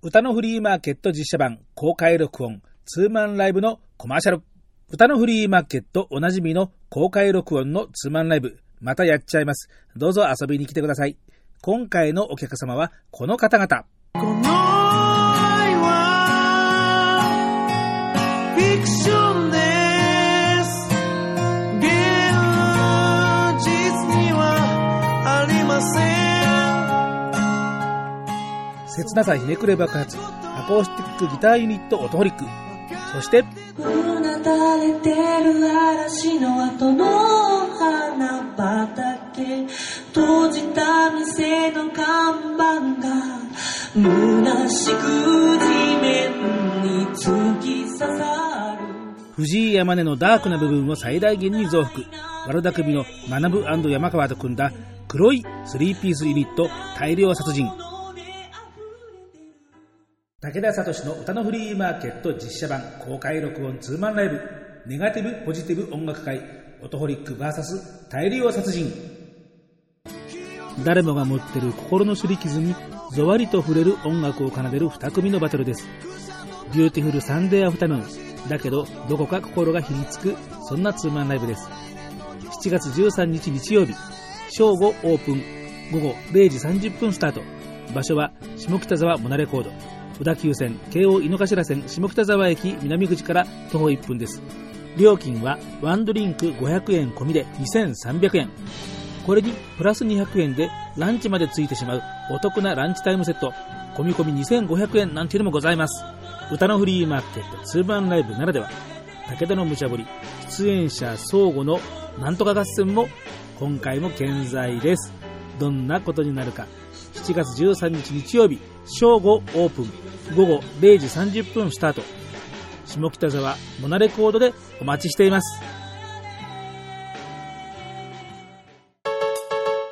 歌のフリーマーケット実写版公開録音ツーマンライブのコマーシャル。歌のフリーマーケットおなじみの公開録音のツーマンライブ。またやっちゃいます。どうぞ遊びに来てください。今回のお客様はこの方々。なさひねくれ爆発、アコースティックギターユニットオトホリック。そして、うなだれてる嵐の後の花畑、閉じた店の看板が、虚しく地面に突き刺さる。藤井山根のダークな部分を最大限に増幅。悪巧みの学ぶ山川と組んだ黒いスリーピースユニット大量殺人。武田聡の歌のフリーマーケット実写版公開録音ツーマンライブネガティブポジティブ音楽会オトホリック VS 大量殺人。誰もが持ってる心の擦り傷にぞわりと触れる音楽を奏でる2組のバトルです。 Beautiful Sunday afternoon。だけどどこか心がひりつくそんなツーマンライブです。7月13日日曜日正午オープン。午後0時30分スタート。場所は下北沢モナレコード。小田急線京王井の頭線下北沢駅南口から徒歩1分です。料金はワンドリンク500円込みで2300円。これにプラス200円でランチまでついてしまうお得なランチタイムセット。込み込み2500円なんていうのもございます。歌のフリーマーケットツーマンライブならでは。武田の無茶ぶり出演者相互のなんとか合戦も今回も健在です。どんなことになるか。7月13日日曜日正午オープン。午後0時30分スタート。下北沢モナレコードでお待ちしています。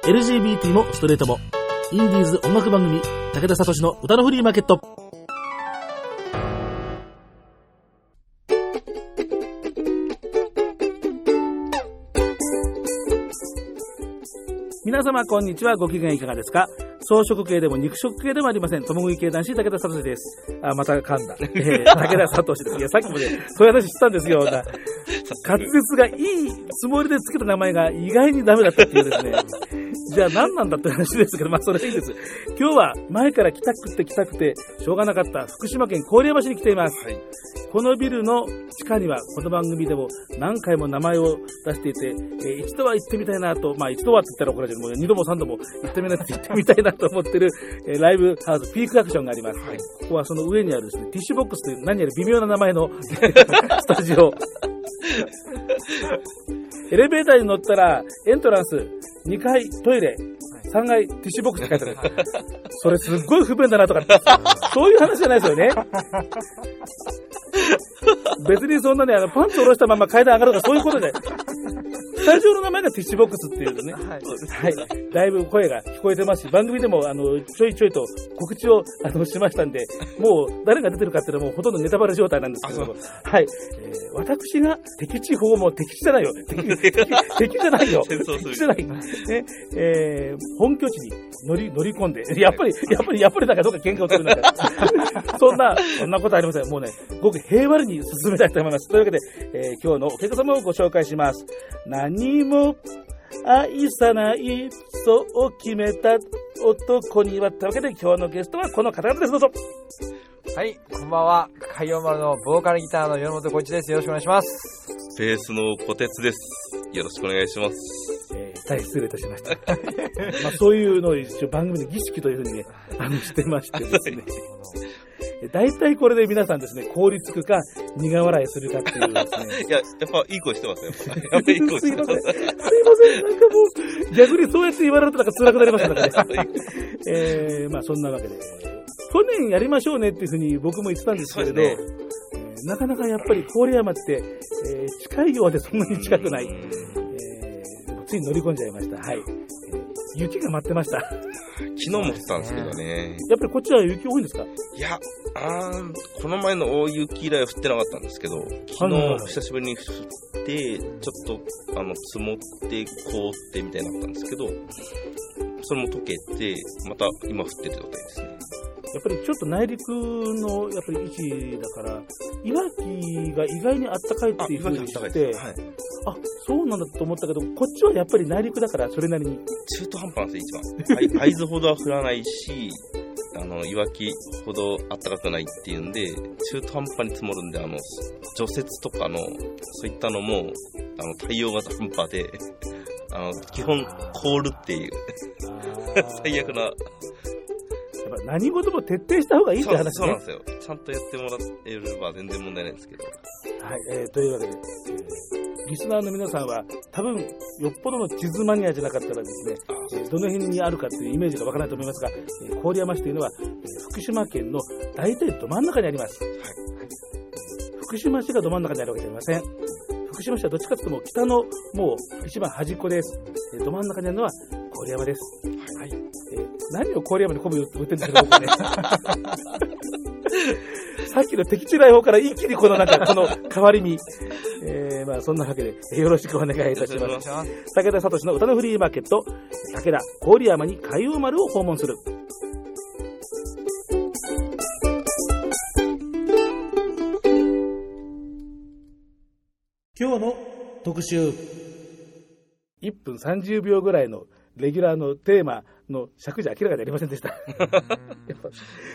LGBT もストレートもインディーズ音楽番組武田聡の歌のフリーマーケット。皆様こんにちは。ご機嫌いかがですか？草食系でも肉食系でもありません。共食い系男子、武田聡です。あ、また噛んだ。えー、武田聡です。いや、さっきもね、そういう話したんですよ。滑舌がいいつもりでつけた名前が意外にダメだったっていうですね。じゃあ何なんだって話ですけど、まあそれいいです。今日は前から来たくて来たくてしょうがなかった福島県郡山市に来ています。はい、このビルの地下にはこの番組でも何回も名前を出していて、えー、一度は行ってみたいなと、まあ一度はって言ったら怒られるもう二度も三度も行ってみないって言ってみたいなと思ってる、えー、ライブハウスピークアクションがあります。はい、ここはその上にあるですね、ティッシュボックスという何やら微妙な名前の スタジオ。エレベーターに乗ったらエントランス2階トイレ3階ティッシュボックスって書いてある。それすっごい不便だなとか、そういう話じゃないですよね。別にそんなね、あのパンツ下ろしたまま階段上がるとかそういうことで、スタジオの名前がティッシュボックスっていうね、はい、はい、だいぶ声が聞こえてますし、番組でもあのちょいちょいと告知をあのしましたんで、もう誰が出てるかっていうのはもうほとんどネタバレ状態なんですけども、はい、えー、私が敵地訪問、敵地じゃないよ、敵敵じゃないよ、敵じゃない、ね。えー、本拠地に乗り乗り込んで、やっぱり、やっぱり、やっぱりだからどっか喧嘩をするんだから、そんな、そんなことありません。もうね、ごく平和に進めたいと思います。というわけで、えー、今日のお客様をご紹介します。何も愛さないそう決めた男にはというわけで今日のゲストはこの方々です。どうぞ。はい、こんばんは。海洋丸のボーカルギターの米本浩一です。よろしくお願いします。ベースの小鉄です。よろしくお願いします。えー、大変失礼いたしました。まあそういうのを一応番組の儀式というふうにね、あの、してましてですね。大体これで皆さんですね、凍りつくか、苦笑いするかっていうですね。いや、やっぱいい声してますよ。やっぱいい声してます。すいません。すいません。なんかもう、逆にそうやって言われるとなんか辛くなりましたからね。えー、まあそんなわけで、去年やりましょうねっていうふうに僕も言ってたんですけれど、ねえー、なかなかやっぱり郡山って、えー、近いようでそんなに近くない。えー、つい乗り込んじゃいました。はい。雪が舞ってました。昨日も降ったんですけどね。やっぱりこっちは雪多いんですか？いや、あこの前の大雪以来は降ってなかったんですけど、昨日久しぶりに降って、ちょっとあの積もって凍ってみたいになったんですけど、それも溶けて、また今降ってる状態ですね。やっぱりちょっと内陸のやっぱり位置だから、いわきが意外にあったかいっていうふうに知って、はい。あそうなんだと思ったけど、こっちはやっぱり内陸だから、それなりに。中途半端なんですよ、一番。はい会津ほどは降らないし、あの、いわきほど暖かくないっていうんで、中途半端に積もるんで、あの、除雪とかの、そういったのも、あの、対応が半端で、あの、基本、凍るっていう、最悪な、何事も徹底した方がいいって話ねそうなん。ですよ。ちゃんとやってもらえれば全然問題ないんですけど。はい、えーというわけで、えーリスナーの皆さんは、多分、よっぽどの地図マニアじゃなかったらですね、えーどの辺にあるかっていうイメージがわからないと思いますが、えー郡山市というのは、えー福島県の大体ど真ん中にあります。福島市がど真ん中にあるわけじゃありません。福島市はどっちかというともう北のもう一番端っこです。えーど真ん中にあるのは郡山です。はい。えー何を郡山に昆布売ってるんですか、僕ね。さっきの敵地来訪から一気にこのなんか、この変わり身。えー、まあそんなわけで、えーよろしくお願いいたし。ます武田聡の歌のフリーマーケット、武田郡山に海王丸を訪問する。今日の特集。1分30秒ぐらいのレギュラーのテーマの尺じゃ明らかにありませんでした。やっぱ、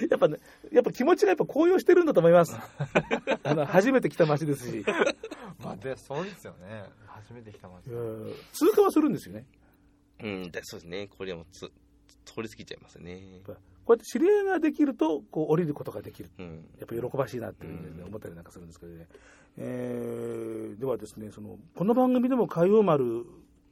やっぱね、やっぱ気持ちがやっぱ高揚してるんだと思います。あの、初めて来た街ですし、まあ、で、そうですよね。初めて来た街。うん通過はするんですよね。うん、だそうですね。これはもうつ通り過ぎちゃいますね。こうやって知り合いができると、こう降りることができる。うん。やっぱ喜ばしいなっていうふうにね思ったりなんかするんですけどね。えーではですね、その、この番組でも海王丸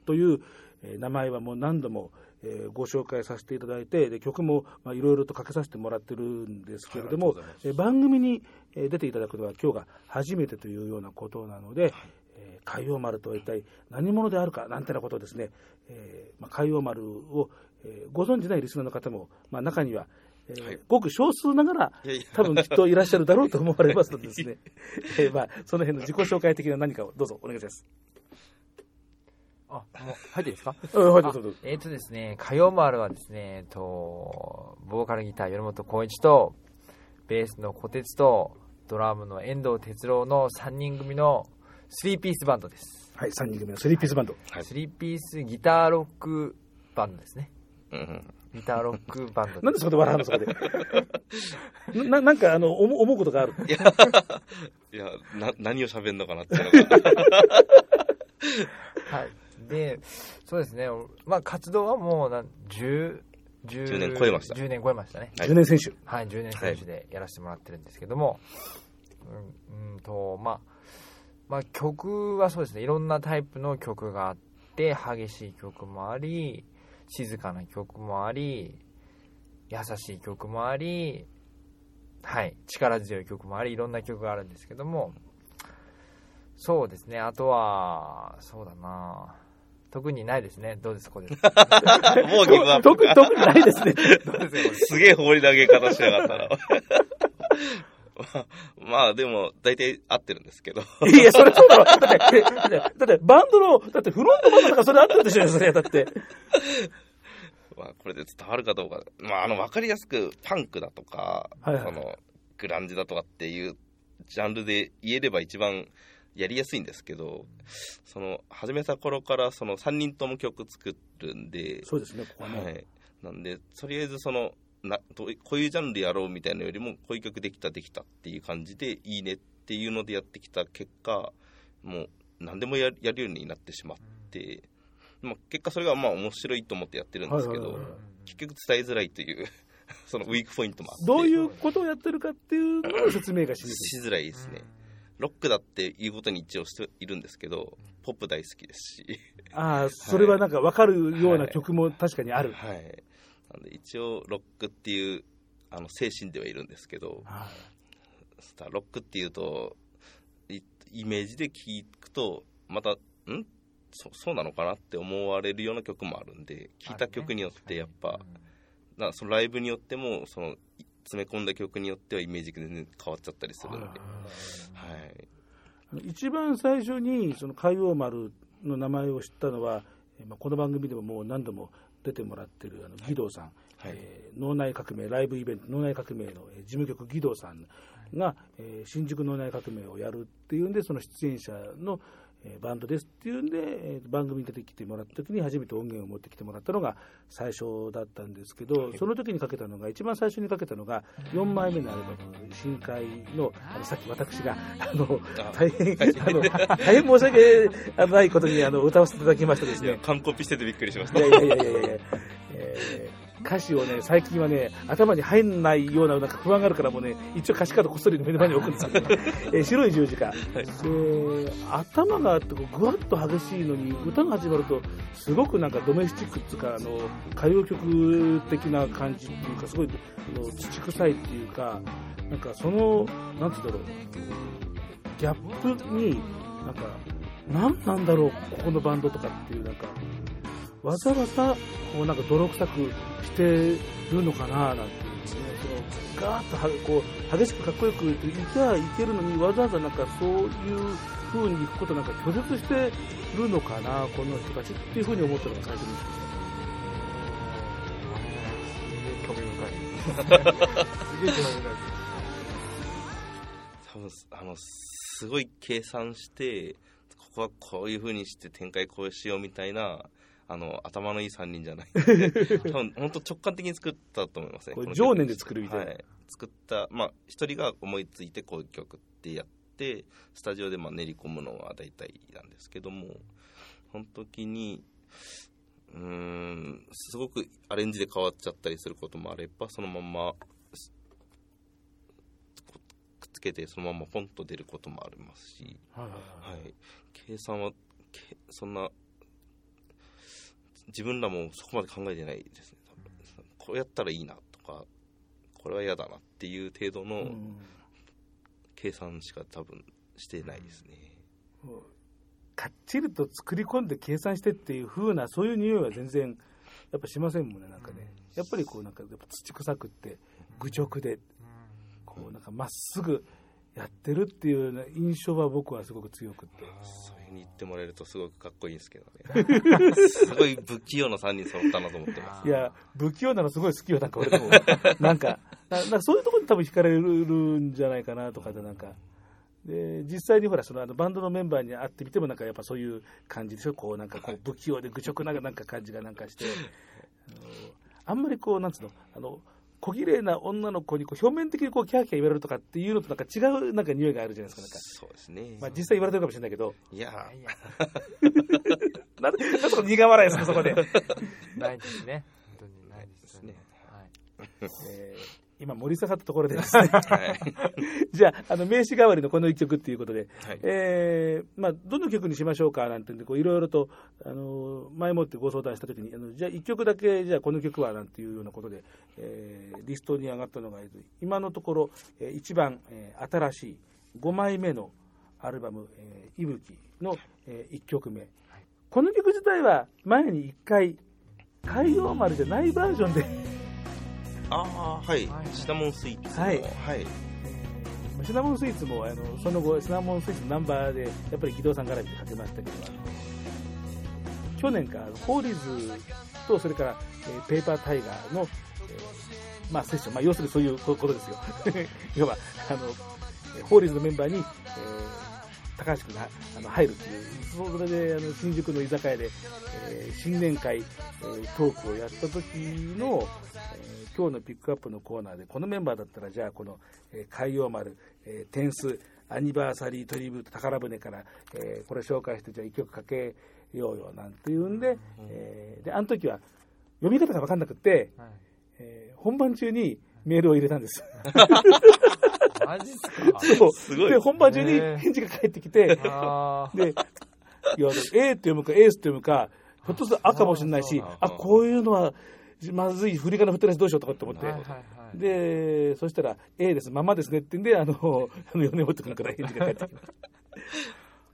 という、えー名前はもう何度も、えーご紹介させていただいて、で曲もまあいろいろとかけさせてもらってるんですけれども、えー番組にえー出ていただくのは今日が初めてというようなことなので、えー海王丸とは一体何者であるかなんてなことをですね、えーまあ、海王丸を、えーご存じないリスナーの方も、まあ、中には、えーはい。ごく少数ながら多分きっといらっしゃるだろうと思われますのでですね、えーまあ、その辺の自己紹介的な何かをどうぞお願いします。あ、もう、入っていいですか？うんはいどうぞどうぞえっ、とですね、火曜丸はですね、えっと、ボーカルギター、米本光一と、ベースの小鉄と、ドラムの遠藤哲郎の3人組の3ピースバンドです。はい、3人組のスリーピースバンド。はい3ピースギターロックバンドですね。うんうん。ギターロックバンドなんでそこで笑うのそこで？ななんかあの思う思うことがある。いや、いや、な、何を喋るのかなっていうのが。はい。で、そうですね、まあ活動はもうなん、10、10年超えました。10年超えましたね。はい。10年選手。はい、10年選手でやらせてもらってるんですけども、うん、うんと、まあ、まあ曲はそうですね、いろんなタイプの曲があって、激しい曲もあり、静かな曲もあり、優しい曲もあり、はい、力強い曲もあり、いろんな曲があるんですけども、そうですね、あとは、そうだな特にないですね。どうです、ここで。もうギブアップ特に、特にないですね。どうですすげえ放り投げ方しやがったな。まあ、まあでも、大体合ってるんですけど。いや、それそうだろ。だって、だって、だってバンドの、だってフロントマンだからそれ合ってるでしょ、それだって。まあ、これで伝わるかどうか。まあ、あの、わかりやすく、パンクだとか、はいはいその、グランジだとかっていうジャンルで言えれば一番やりやすいんですけど、その、始めた頃から、その、3人とも曲作るんで、そうですね、ここはね。はい。なんで、とりあえずその、などうこういうジャンルやろうみたいなのよりも、こういう曲できた、できたっていう感じで、いいねっていうのでやってきた結果、もう、何でもややるようになってしまって、まあ、結果それがまあ面白いと思ってやってるんですけど、結局伝えづらいという、そのウィークポイントもあって、どういうことをやってるかっていうのを説明が。しづらいですね。ロックだっていうことに一応しているんですけど、ポップ大好きですし、ああ、それはなんか分かるような曲も確かにある。はい。なんで一応、ロックっていう、あの、精神ではいるんですけど、はいスターロックっていうと、いイメージで聞くと、また、ん？そそうなのかなって思われるような曲もあるんで、聴いた曲によってやっぱ、なそのライブによっても、その、い詰め込んだ曲によってはイメージが全然変わっちゃったりするんで、はい。一番最初にその海王丸の名前を知ったのは、えーまあ、この番組でももう何度も出てもらってるあの義堂さん、はい。えー脳内革命ライブイベント脳内革命のえー事務局義堂さんが、えー新宿脳内革命をやるっていうんでその出演者の、えーバンドですっていうんで、えー番組に出てきてもらった時に初めて音源を持ってきてもらったのが最初だったんですけどその時にかけたのが一番最初にかけたのが4枚目のアルバム「深海の」あのさっき私が あのあ大変あの大変申し訳ないことにあの歌わせていただきましてですいやね完コピしててびっくりしました。いやいやいやいやいや、えー歌詞をね、最近はね、頭に入んないようななんか不安があるからもうね、一応歌詞カードこっそり目の前に置くんですけど、えー白い十字架。で、頭があってこうぐわっと激しいのに、歌が始まると、すごくなんかドメスティックっていうか、あの、歌謡曲的な感じっていうか、すごい、あの土臭いっていうか、なんかその、なんつうんだろう、ギャップに、なんか、何なんだろう、ここのバンドとかっていう、なんか、わざわざこうなんか泥臭くしてるのかななんていうですね、そのガーッとはこう激しくかっこよくいけばいけるのに、わざわざなんかそういう風にいくことなんか拒絶してるのかな、この人たちっていう風に思ったのが最初に興味深い。すげえ興味深い。多分あのすごい計算してここはこういう風にして展開こうしようみたいなあの頭のいい3人じゃない。多分本当直感的に作ったと思いますねこれの曲。情念で作るみたいな。はい、作ったまあ一人が思いついてこういう曲ってやってスタジオでまあ練り込むのは大体なんですけどもその時にうーんすごくアレンジで変わっちゃったりすることもあればそのまんまくっつけてそのままポンと出ることもありますし、はいはいはい。はい、計算はけそんな自分らもそこまで考えてないですね。こうやったらいいなとかこれは嫌だなっていう程度のうん計算しか多分してないですね、かっちりと作り込んで計算してっていう風なそういう匂いは全然やっぱしませんもんねなんかね。やっぱりこうなんかやっぱ土臭くって愚直でこうなんかまっすぐやってるっていうような印象は僕はすごく強くって。そういうふうに言ってもらえるとすごくかっこいいんですけどね。すごい不器用な3人揃ったなと思ってます。いや不器用なのすごい好きよなんか俺でも。なんかななんかそういうところに多分惹かれるんじゃないかなとかでなんか。で実際にほらそのあのバンドのメンバーに会ってみてもなんかやっぱそういう感じでしょこうなんかこう不器用で愚直ななんか感じがなんかして。あのあんまりこうなんつうのあの小綺麗な女の子にこう表面的にこうキャーキャー言われるとかっていうのとなんか違うなんか匂いがあるじゃないですかなんか、そうですね、まあ、実際言われてるかもしれないけど。いや。い やなんでなんでそこ苦笑いするのそこで、ないですね。本当にないですですね。はい。えー今盛り下がったところで。ですねはい、じゃあ、あの名刺代わりのこの一曲っていうことで、はい。えーまあ、どの曲にしましょうかなんてんで、こういろいろと、あの前もってご相談したときにあの、じゃあ一曲だけ、じゃあこの曲はなんていうようなことで、えーリストに上がったのが、えっと今のところ、えー一番、えー新しい5枚目のアルバム、えー、いぶきの、え1曲目。この曲自体は前に1回、海洋丸じゃないバージョンで、ああはい。はい。シナモンスイーツの。はい。はい。えーシナモンスイーツもあのその後シナモンスイーツのナンバーでやっぱり義堂さん絡みでかけましたけど去年かあのホーリーズとそれから、えーペーパータイガーの、えーまあ、セッション、まあ、要するにそういうことですよ。要はあのえーホーリーズのメンバーに、えー高橋君があの入るっていう。それであの新宿の居酒屋で、えー新年会、えートークをやった時の、えー今日のピックアップのコーナーでこのメンバーだったらじゃあこの、えー海洋丸、えー、天スアニバーサリートリビュート宝船から、えーこれ紹介してじゃあ一曲かけようよなんていうんで,、えーであの時は読み方が分かんなくって、はい。えー本番中にメールを入れたんです。マジっすか？そう。すごい。で本番中に返事が返ってきて、あで、いや、A って読むか、エースって読むか、ひょっとすると赤かもしれないしあ、あ、こういうのは、まずい、振り仮名振ってるやつどうしようとかって思って、はいはいはい。で、そしたら、A です、ままですねってんで、あの、あの米本君から返事が返ってきまし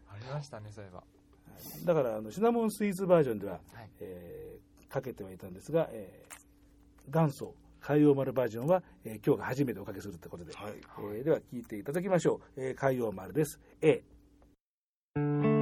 ありましたね、そういえば。た。だから、あの、シナモンスイーツバージョンでは、はい。えーかけてはいたんですが、えー元祖海洋丸バージョンは、えー今日が初めておかけするということで、はいえーでは聴いていただきましょう、えー海洋丸です A「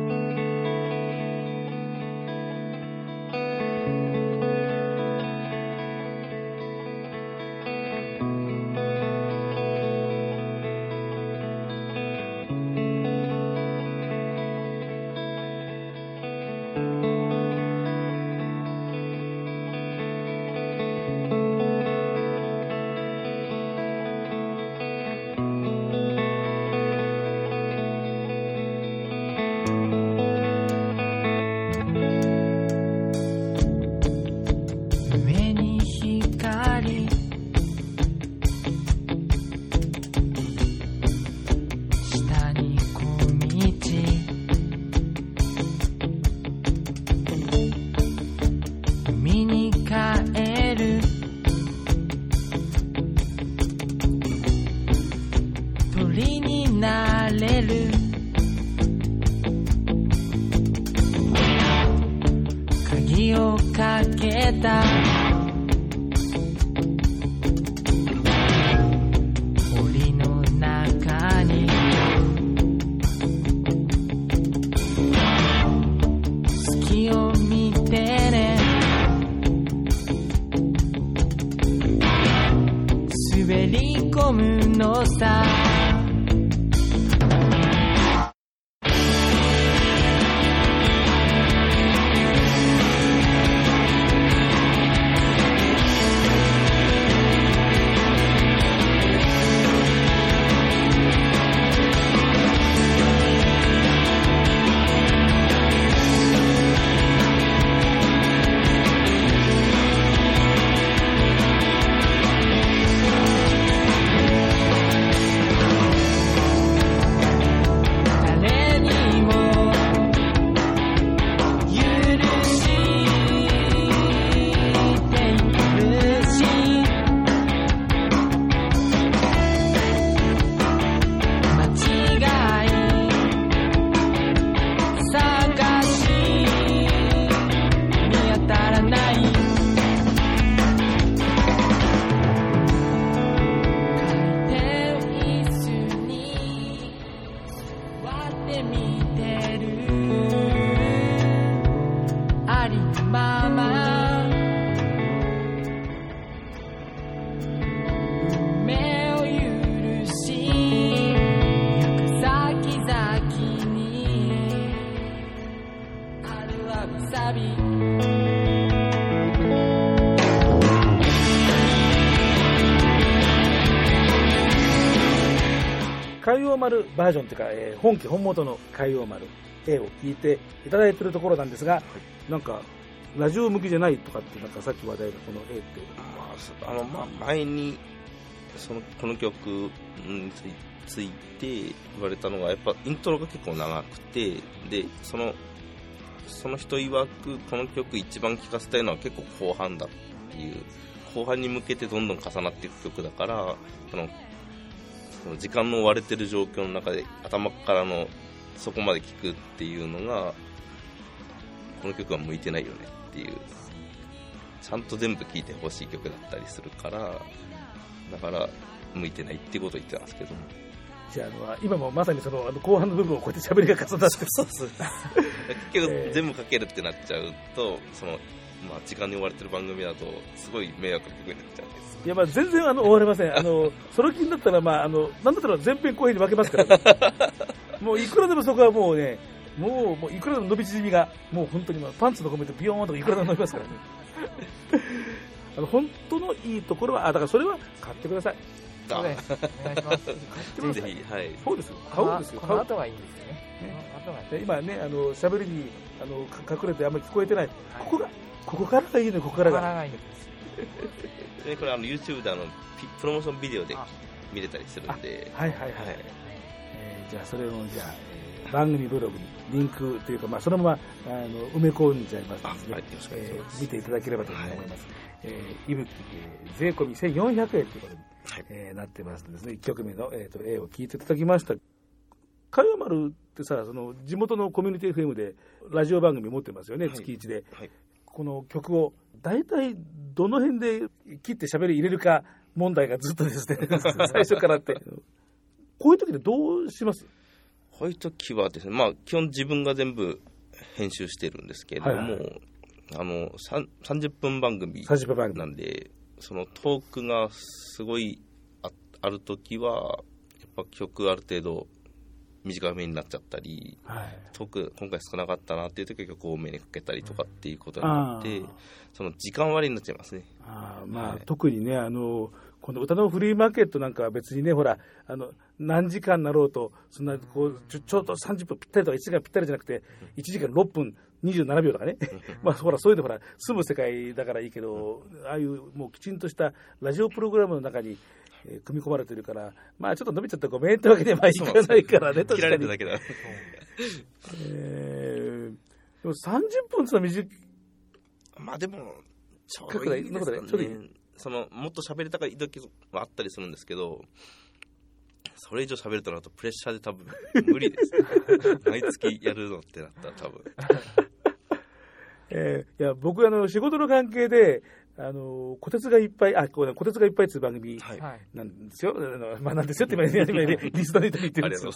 バージョンというか、えー本家本元の海洋丸 A を聞いていただいているところなんですが、なんかラジオ向きじゃないとかってなんかさっき話題のこの A って。まあそあの、まあ、前にそのこの曲についついて言われたのがやっぱイントロが結構長くてでそのその人曰くこの曲一番聴かせたいのは結構後半だっていう。後半に向けてどんどん重なっていく曲だからそのその時間の追われてる状況の中で頭からのそこまで聴くっていうのがこの曲は向いてないよねっていう。ちゃんと全部聴いてほしい曲だったりするからだから向いてないっていうことを言ってたんですけども。じゃああの今もまさにそのあの後半の部分をこうやって喋りが重なってそうそう。結局えー全部かけるってなっちゃうとその、まあ、時間に追われてる番組だとすごい迷惑な曲になっちゃうんです。いやまあ全然あの終われません。あのその気になったらまああのなんだったら前編後編に分けますから、もういくらでもそこはもうねもうもういくらでも伸び縮みがもう本当にまあパンツのコメントビヨーンとかいくらでも伸びますからね。あの本当のいいところはあだからそれは買ってください。そうお願いします。買ってくだぜさい。ひはい。そうですよ。買うんですよ。こ買う。の後がいいんですよね。ね。今ねあの喋りにあのか隠れてあんまり聞こえてない、ここがここからがいいのよここからがいいこれあの YouTube であのピプロモーションビデオであ。見れたりするんで。はいはいはい、はい。えーじゃあそれをじゃあ、えー番組ブログにリンクというか、まあ、そのままあの埋め込んじゃいますので、あはいよろしくお願いします。えー見ていただければと思います、えー、いぶき、えー税込み1400円ということに、はい。えーなってますのでですね。1曲目の、えー、と A を聴いていただきました。海洋丸ってさその地元のコミュニティ FM でラジオ番組持ってますよね、はい。月1で。はいこの曲を大体どの辺で切って喋り入れるか問題がずっとですね。最初からあって。こういう時ってどうします？こういう時はですね、まあ、基本自分が全部編集してるんですけれども、はいはあのさん30分番組30分番組。なんで、そのトークがすごいあある時は、やっぱ曲ある程度短めになっちゃったり、はい。トーク今回少なかったなっていう時は曲多めにかけたりとかっていうことになって、その時間割になっちゃいますね。あーまあ、はい。特にねあのこの歌のフリーマーケットなんかは別にねほらあの何時間になろうとそんなこうちょちょうど30分ぴったりとか1時間ぴったりじゃなくて1時間6分27秒とかね。まあほらそういうのほら住む世界だからいいけどああいうもうきちんとしたラジオプログラムの中に、えー組み込まれてるからまあちょっと伸びちゃったらごめんってわけにはいかないからね確切らかにれてるだけだ。えーでも30分ってのは短いまあでも、ちょうどいいですかねそのもっと喋りたい時はあったりするんですけど、そこれ以上喋るとなるとプレッシャーで多分無理です。毎月やるのってなったら多分。えーいや僕あの仕事の関係であの小鉄がいっぱいあこう小鉄がいっぱいっていう番組はい。はい。なんですよ、あのまあ、なんですよって今、今今リスナーの人に言ってあるんですよ。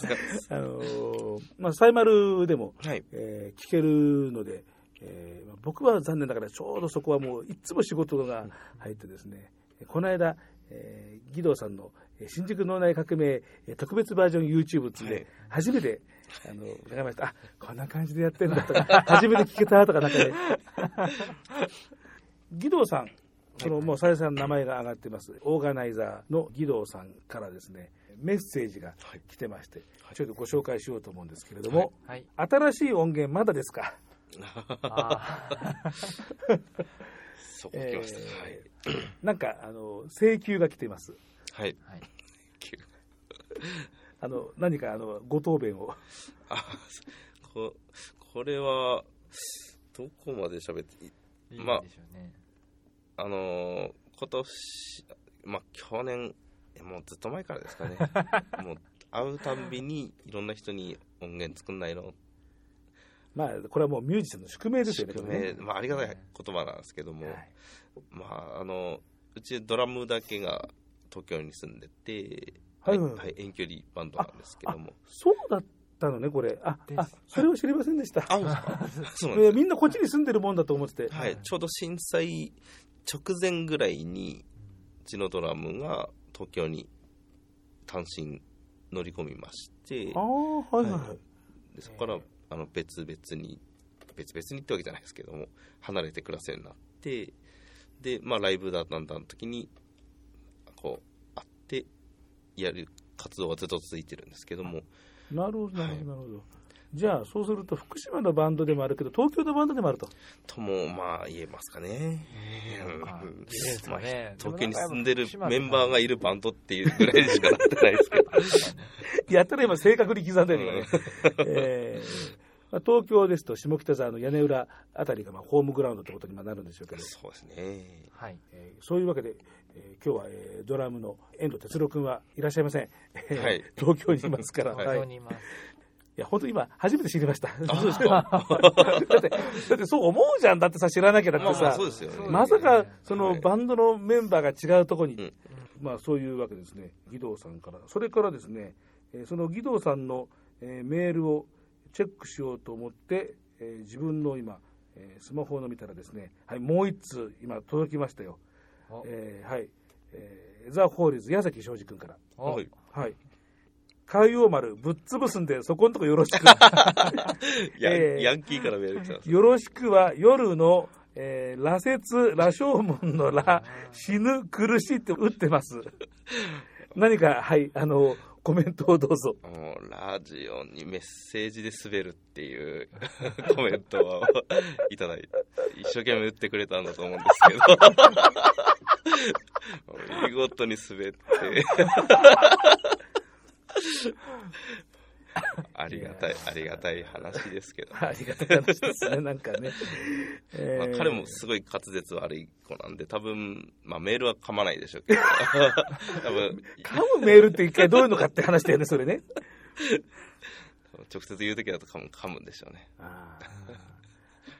あのまあ、サイマルでも、はい。えー聞けるので、えーまあ僕は残念ながらちょうどそこはもういつも仕事が入ってですね、この間、えー義堂さんのえー新宿脳内革命えー特別バージョン YouTube ってで、初めてあの伺いました。あこんな感じでやってんだとか、初めて聞けたとかなんかね。義堂さん、そのもう再三名前が上がってます、オーガナイザーの義堂さんからですね、メッセージがはい来てまして、ちょっとご紹介しようと思うんですけれども、はい。新しい音源まだですか？あ そこ来ました。え なんかあの請求が来ています。はい。ーはい。あの何かあのご答弁を。あ、ここれは、どこまで喋ってまあ。あのー今年、まあ、去年、えもうずっと前からですかね。もう、会うたんびに、いろんな人に音源作んないのまあこれはもうミュージシャンの宿命ですよね。宿命、まあ、ありがたい言葉なんですけども、はいまあ、あの、うちドラムだけが東京に住んでて、はいはいはい、遠距離バンドなんですけども。そうだったのねこれ。ああそれを知りませんでした。あ、そうなんいでや みんなこっちに住んでるもんだと思ってて。す。はい、ちょうど震災直前ぐらいに、うちのドラムが東京に単身乗り込みましてあ、あはいはいはい。でそこからあの別々に別々にってわけじゃないですけども離れて暮らすようになってでまあライブだったんだの時にこう会ってやる活動はずっと続いてるんですけどもなるほどなるほはいどなるほど。じゃあそうすると福島のバンドでもあるけど東京のバンドでもあると。ともまあ言えますかね。東京に住んでるメンバーがいるバンドっていうぐらいにしかなってないですけど。やったら今正確に刻んでるよね。えーまあ、東京ですと下北沢の屋根裏あたりがまあホームグラウンドってことにまあなるんでしょうけど、そうですね。はい。えーそういうわけで、えー今日は、えードラムの遠藤哲郎君はいらっしゃいません、えーはい東京にいますから、はい。はい東京にいます。い。や本当今初めて知りました。あそうですかだってだってそう思うじゃん。だってさ知らなきゃだってさ、まあまあそうですよね。まさかそのはいバンドのメンバーが違うところに、うん。まあそういうわけですね。義堂さんから。それからですね、えーその義堂さんの、えーメールをチェックしようと思って、えー自分の今、えースマホを見たらですね、はい、もう一通今届きましたよ、おえーはい、えーザ・ホーリーズ矢崎昌司君から。おはい。はい。海洋丸ぶっ潰すんでそこんとこよろしく。ヤンえーヤンキーからメール来たんです。よろしくは夜の、えー、羅刹、羅生門の羅、死ぬ、苦しいって打ってます。何か、はい、あの、コメントをどうぞ。もうラジオにメッセージで滑るっていう コメントをいただいて、一生懸命打ってくれたんだと思うんですけど、見事に滑って、ありがたい、ありがたい話ですけど、ありがたい話ですね、なんかね。えーまあ、彼もすごい滑舌悪い子なんで、多分、まあ、メールは噛まないでしょうけど、多分、噛むメールって一回どういうのかって話だよね、それね。直接言うときだと噛む噛むんでしょうね。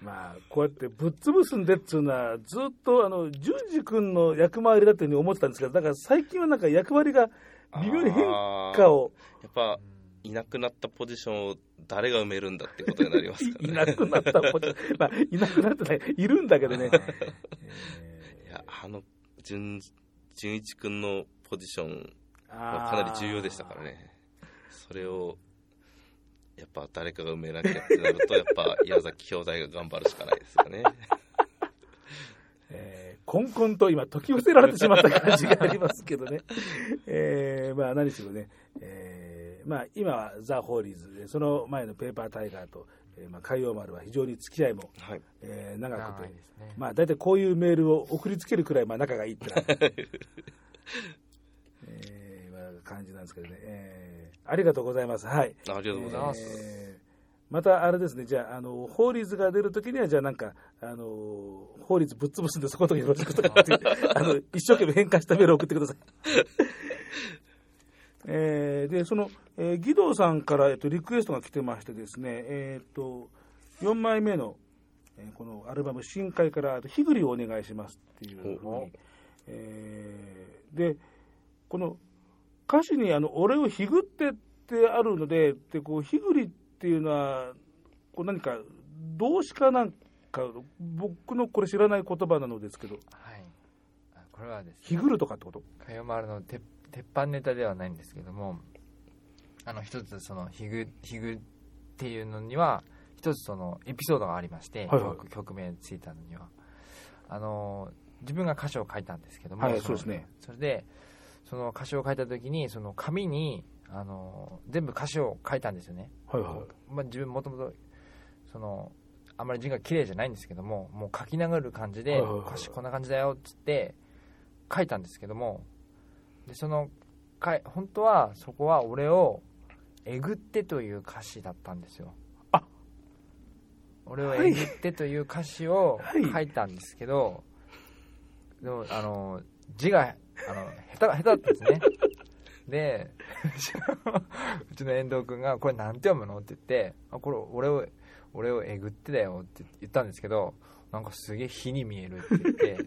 まあ、こうやってぶっ潰すんでっつうのは、ずっと、あの、淳二君の役回りだというふうに思ってたんですけど、だから最近はなんか役割が微妙に変化を、やっぱ、いなくなったポジションを誰が埋めるんだってことになりますからいね。なくなったポジション、まあ、いなくなってない、いるんだけどね。いや、あの、純、純一君のポジションかなり重要でしたからね。それを、やっぱ誰かが埋めなきゃってなると、やっぱ矢崎兄弟が頑張るしかないですよね。えー、こんこんと今、解き伏せられてしまった感じがありますけどね。えー、まあ何しろね、えー、まあ今はザ・ホーリーズで、その前のペーパータイガーと、えーまあ、海洋丸は非常に付き合いも、はい。えー長くてね。まあ大体こういうメールを送りつけるくらいまあ仲がいいってな、えーまあ、感じなんですけどね、えー、ありがとうございます。はい。ありがとうございます。えーまたあれですね、じゃあ、あの、法律が出るときには、じゃあなんか、あの、法律ぶっ潰すんで、そことよろしくとかって あの、一生懸命変換したメールを送ってください。えーで、その、えー、義堂さんから、えっと、リクエストが来てましてですね、えーっと、4枚目の、えーこのアルバム、深海から、あとヒグリをお願いしますっていうふうに、えーで、この歌詞に、あの、俺をひぐってってあるので、で、こう、ヒグリっていうのは、こう何か、動詞かなんか、僕のこれ知らない言葉なのですけど、はい。あこれはですね。ひぐるとかってこと？かよまるの鉄鉄板ネタではないんですけども。あの一つそのヒグヒグっていうのには一つそのエピソードがありまして、はいはい。曲曲名ついたのには。あの自分が歌詞を書いたんですけども、はいのそうですね。それでその歌詞を書いた時にその紙にあの全部歌詞を書いたんですよね、はいはい。まあ、自分もともとそのあんまり字が綺麗じゃないんですけどももう書きながる感じではいはいはい歌詞こんな感じだよっつって書いたんですけどもでそのかい本当はそこは俺をえぐってという歌詞だったんですよ。あ。俺をえぐってという歌詞をはい。書いたんですけど、でもあの字があの下手下手だったんですねで うちの遠藤君が「これなんて読むの?」って言って「あこれ俺を俺をえぐってだよ」って言ったんですけどなんかすげえ火に見えるって言って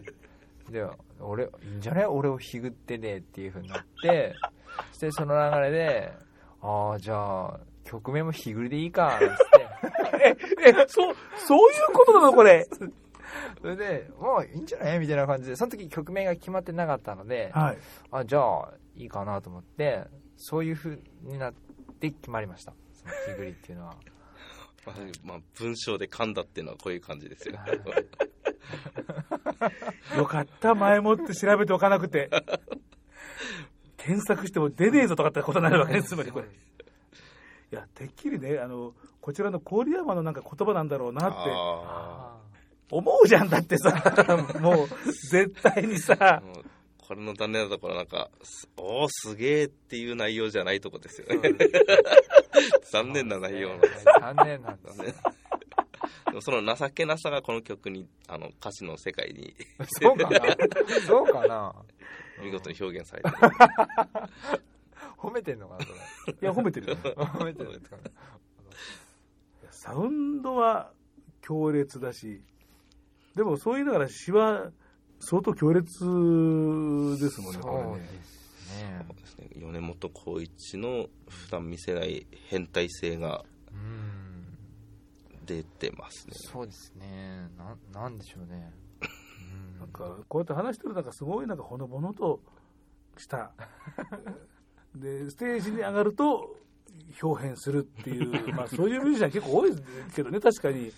で俺いいんじゃない俺をひぐってねっていうふうになってそしてその流れでああじゃあ曲名もひぐりでいいかなんつって え、そう、そういうことなの？これ。それでもういいんじゃない？みたいな感じでその時曲名が決まってなかったのではい。あじゃあいいかなと思ってそういうふうになって決まりましたそのひぐりっていうのはまあ、まあ、文章で噛んだっていうのはこういう感じですよ。よかった、前もって調べておかなくて。検索しても出ねえぞとかってことになるわけです、つまりこれ。いや、てっきりね、あの、こちらの郡山のなんか言葉なんだろうなってあ思うじゃんだってさ、もう絶対にさ。これの残念なところなんか、すおーすげえっていう内容じゃないとこですよね。残念な内容なんです。残念なんです残念。でもその情けなさがこの曲に、あの歌詞の世界に。そうかな。そうかな。見事に表現されてる。褒めてんのかなそれ。いや、褒めてるよ。褒めてるんですかねサウンドは強烈だし、でもそう言いながら詩は相当強烈ですもんね、こそうれね。ですねそうですね。米本光一の普段見せない変態性がうん。出てますね。そうですね。ななんでしょうね。うん。なんかこうやって話してるなんかすごいなんかほのぼのとした でステージに上がると表変するっていう、まあ、そういうミュージシャン結構多いですけどね確かに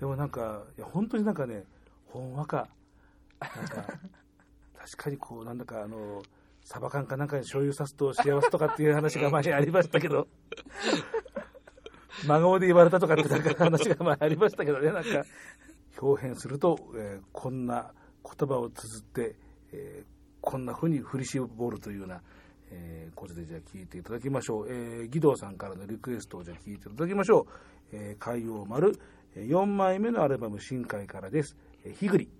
でもなんかいや本当になんかねほんわかなんか 確かにこうなんだかあのサバ缶かなんかに醤油さすと幸せとかっていう話が前にありましたけど 真顔で言われたとかってなんか話が前ありましたけどねなんか表現すると、えーこんな言葉を綴って、えーこんな風に振り絞るというような、えーことでじゃあ聞いていただきましょう、えー、義堂さんからのリクエストをじゃあ聞いていただきましょう「えー海洋丸」えー4枚目のアルバム「深海」からです「えー、ひぐり」「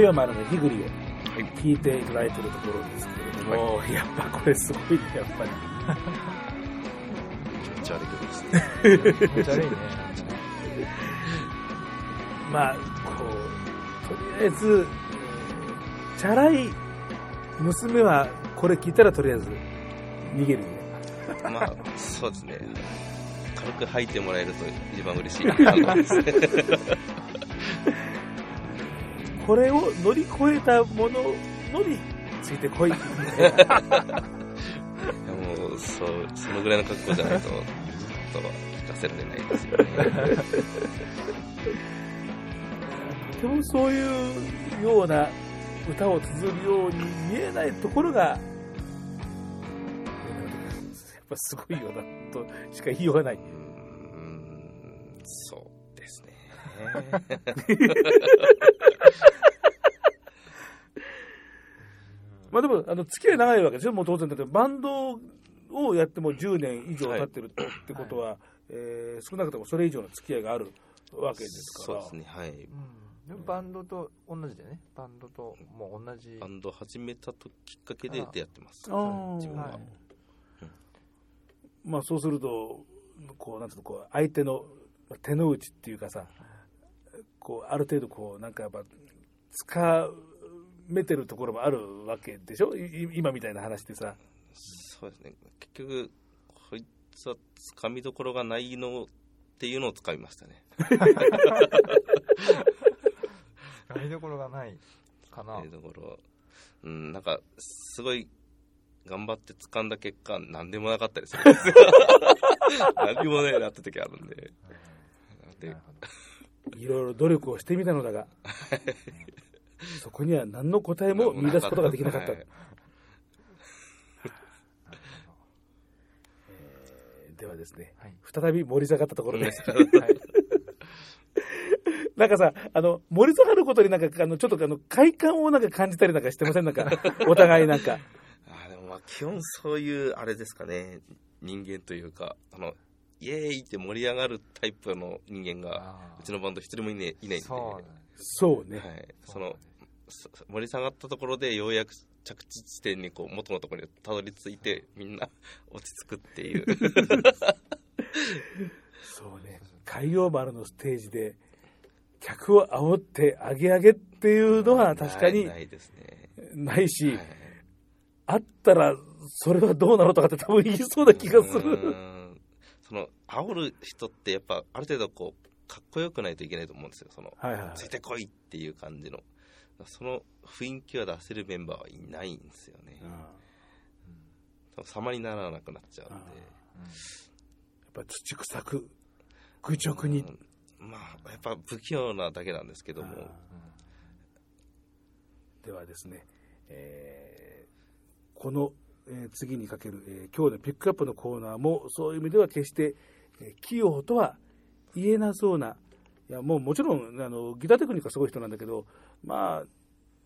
海洋丸のヒグリを聞いていただいているところですけれども、やっぱこれすごいね、やっぱり。気持ち悪い曲ですね。気持ち悪いね。まあ、こう、とりあえず、チャラい娘はこれ聞いたらとりあえず逃げるね。まあ、そうですね。軽く吐いてもらえると一番嬉しい。これを乗り越えたもののについてこい。いやもう、そう、そのぐらいの覚悟じゃないと、ちょっと聞かせられないですよね。とてもそういうような歌を綴るように見えないところが、やっぱすごいよなとしか言いようがない。うーん、そう。まあでも、あの、付き合い長いわけですよ、もう当然だけど、バンドをやっても10年以上経ってるってことは、えー少なくともそれ以上の付き合いがあるわけですから。そうですね、はい。うんバンドと同じでね。バンドともう同じ。バンド始めたときっかけで出会ってます。あー自分は。はいまあそうすると、こう、なんていうの、こう、相手の手の内っていうかさ、こう、ある程度こう、なんかやっぱ、つかめてるところもあるわけでしょ？いい今みたいな話でさ。そうですね。結局、こいつはつかみどころがないのっていうのをつかみましたね。見どころがないかなえ。ーところ、うん、なんか、すごい、頑張って掴んだ結果、なんでもなかったりするんですよ。何もねえなって時あるんで。で、いろいろ努力をしてみたのだが、そこには何の答えも見出すことができなかった。はいえーではですね、はい再び盛り下がったところです。はい。なんかさ、あの、盛り下がることになんか、あの、ちょっとあの、快感をなんか感じたりなんかしてません？なんか、お互いなんか。あでもまあ基本そういうあれですかね人間というかあのイエーイって盛り上がるタイプの人間がうちのバンド一人もい,、ね、いないんでそうだね。そうね。はい、そのそ盛り下がったところでようやく着地地点にこう元のところにたどり着いてみんな 落ち着くっていう そうね。海洋丸のステージで、客を煽ってあげあげっていうのは確かにないないですね、ないし、はいあったら、それはどうなのとかって多分言いそうな気がすうる。その煽る人ってやっぱある程度こうかっこよくないといけないと思うんですよ。そのはいはい。ついてこいっていう感じの。その雰囲気は出せるメンバーはいないんですよね。多分様にならなくなっちゃうんで。やっぱ土臭く、愚直に。うん。まあやっぱ不器用なだけなんですけども。ではですね、えーこの、えー次にかける、えー今日のピックアップのコーナーもそういう意味では決して、えー器用とは言えなそうないやもうもちろんあのギターテクニックはすごい人なんだけどまあ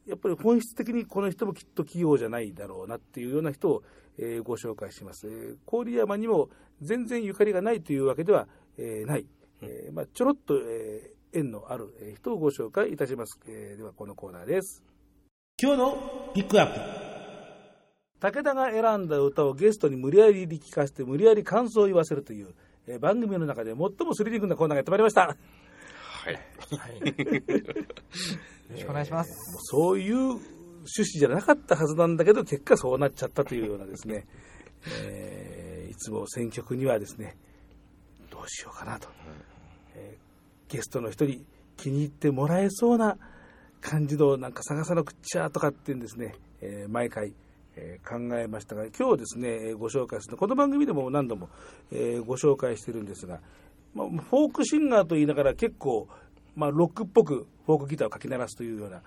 やっぱり本質的にこの人もきっと器用じゃないだろうなっていうような人を、えーご紹介します、え郡山にも全然ゆかりがないというわけでは、えない、えまあ、ちょろっと、え縁のある人をご紹介いたします。えでは、このコーナーです。今日のピックアップ。武田が選んだ歌をゲストに無理やり聞かせて無理やり感想を言わせるという、えー番組の中で最もスリリングなコーナーがやってまいりました。はい。はい。よろしくお願いします。もうそういう趣旨じゃなかったはずなんだけど、結果そうなっちゃったというようなですね、えーいつも選曲にはですね、どうしようかなと、えーゲストの人に気に入ってもらえそうな感じのなんか探さなくっちゃとかっていうんですね、えー毎回、え考えましたが、今日ですね、ご紹介する、この番組でも何度も、えご紹介してるんですが、まあ、フォークシンガーと言いながら結構、まあ、ロックっぽくフォークギターをかき鳴らすというような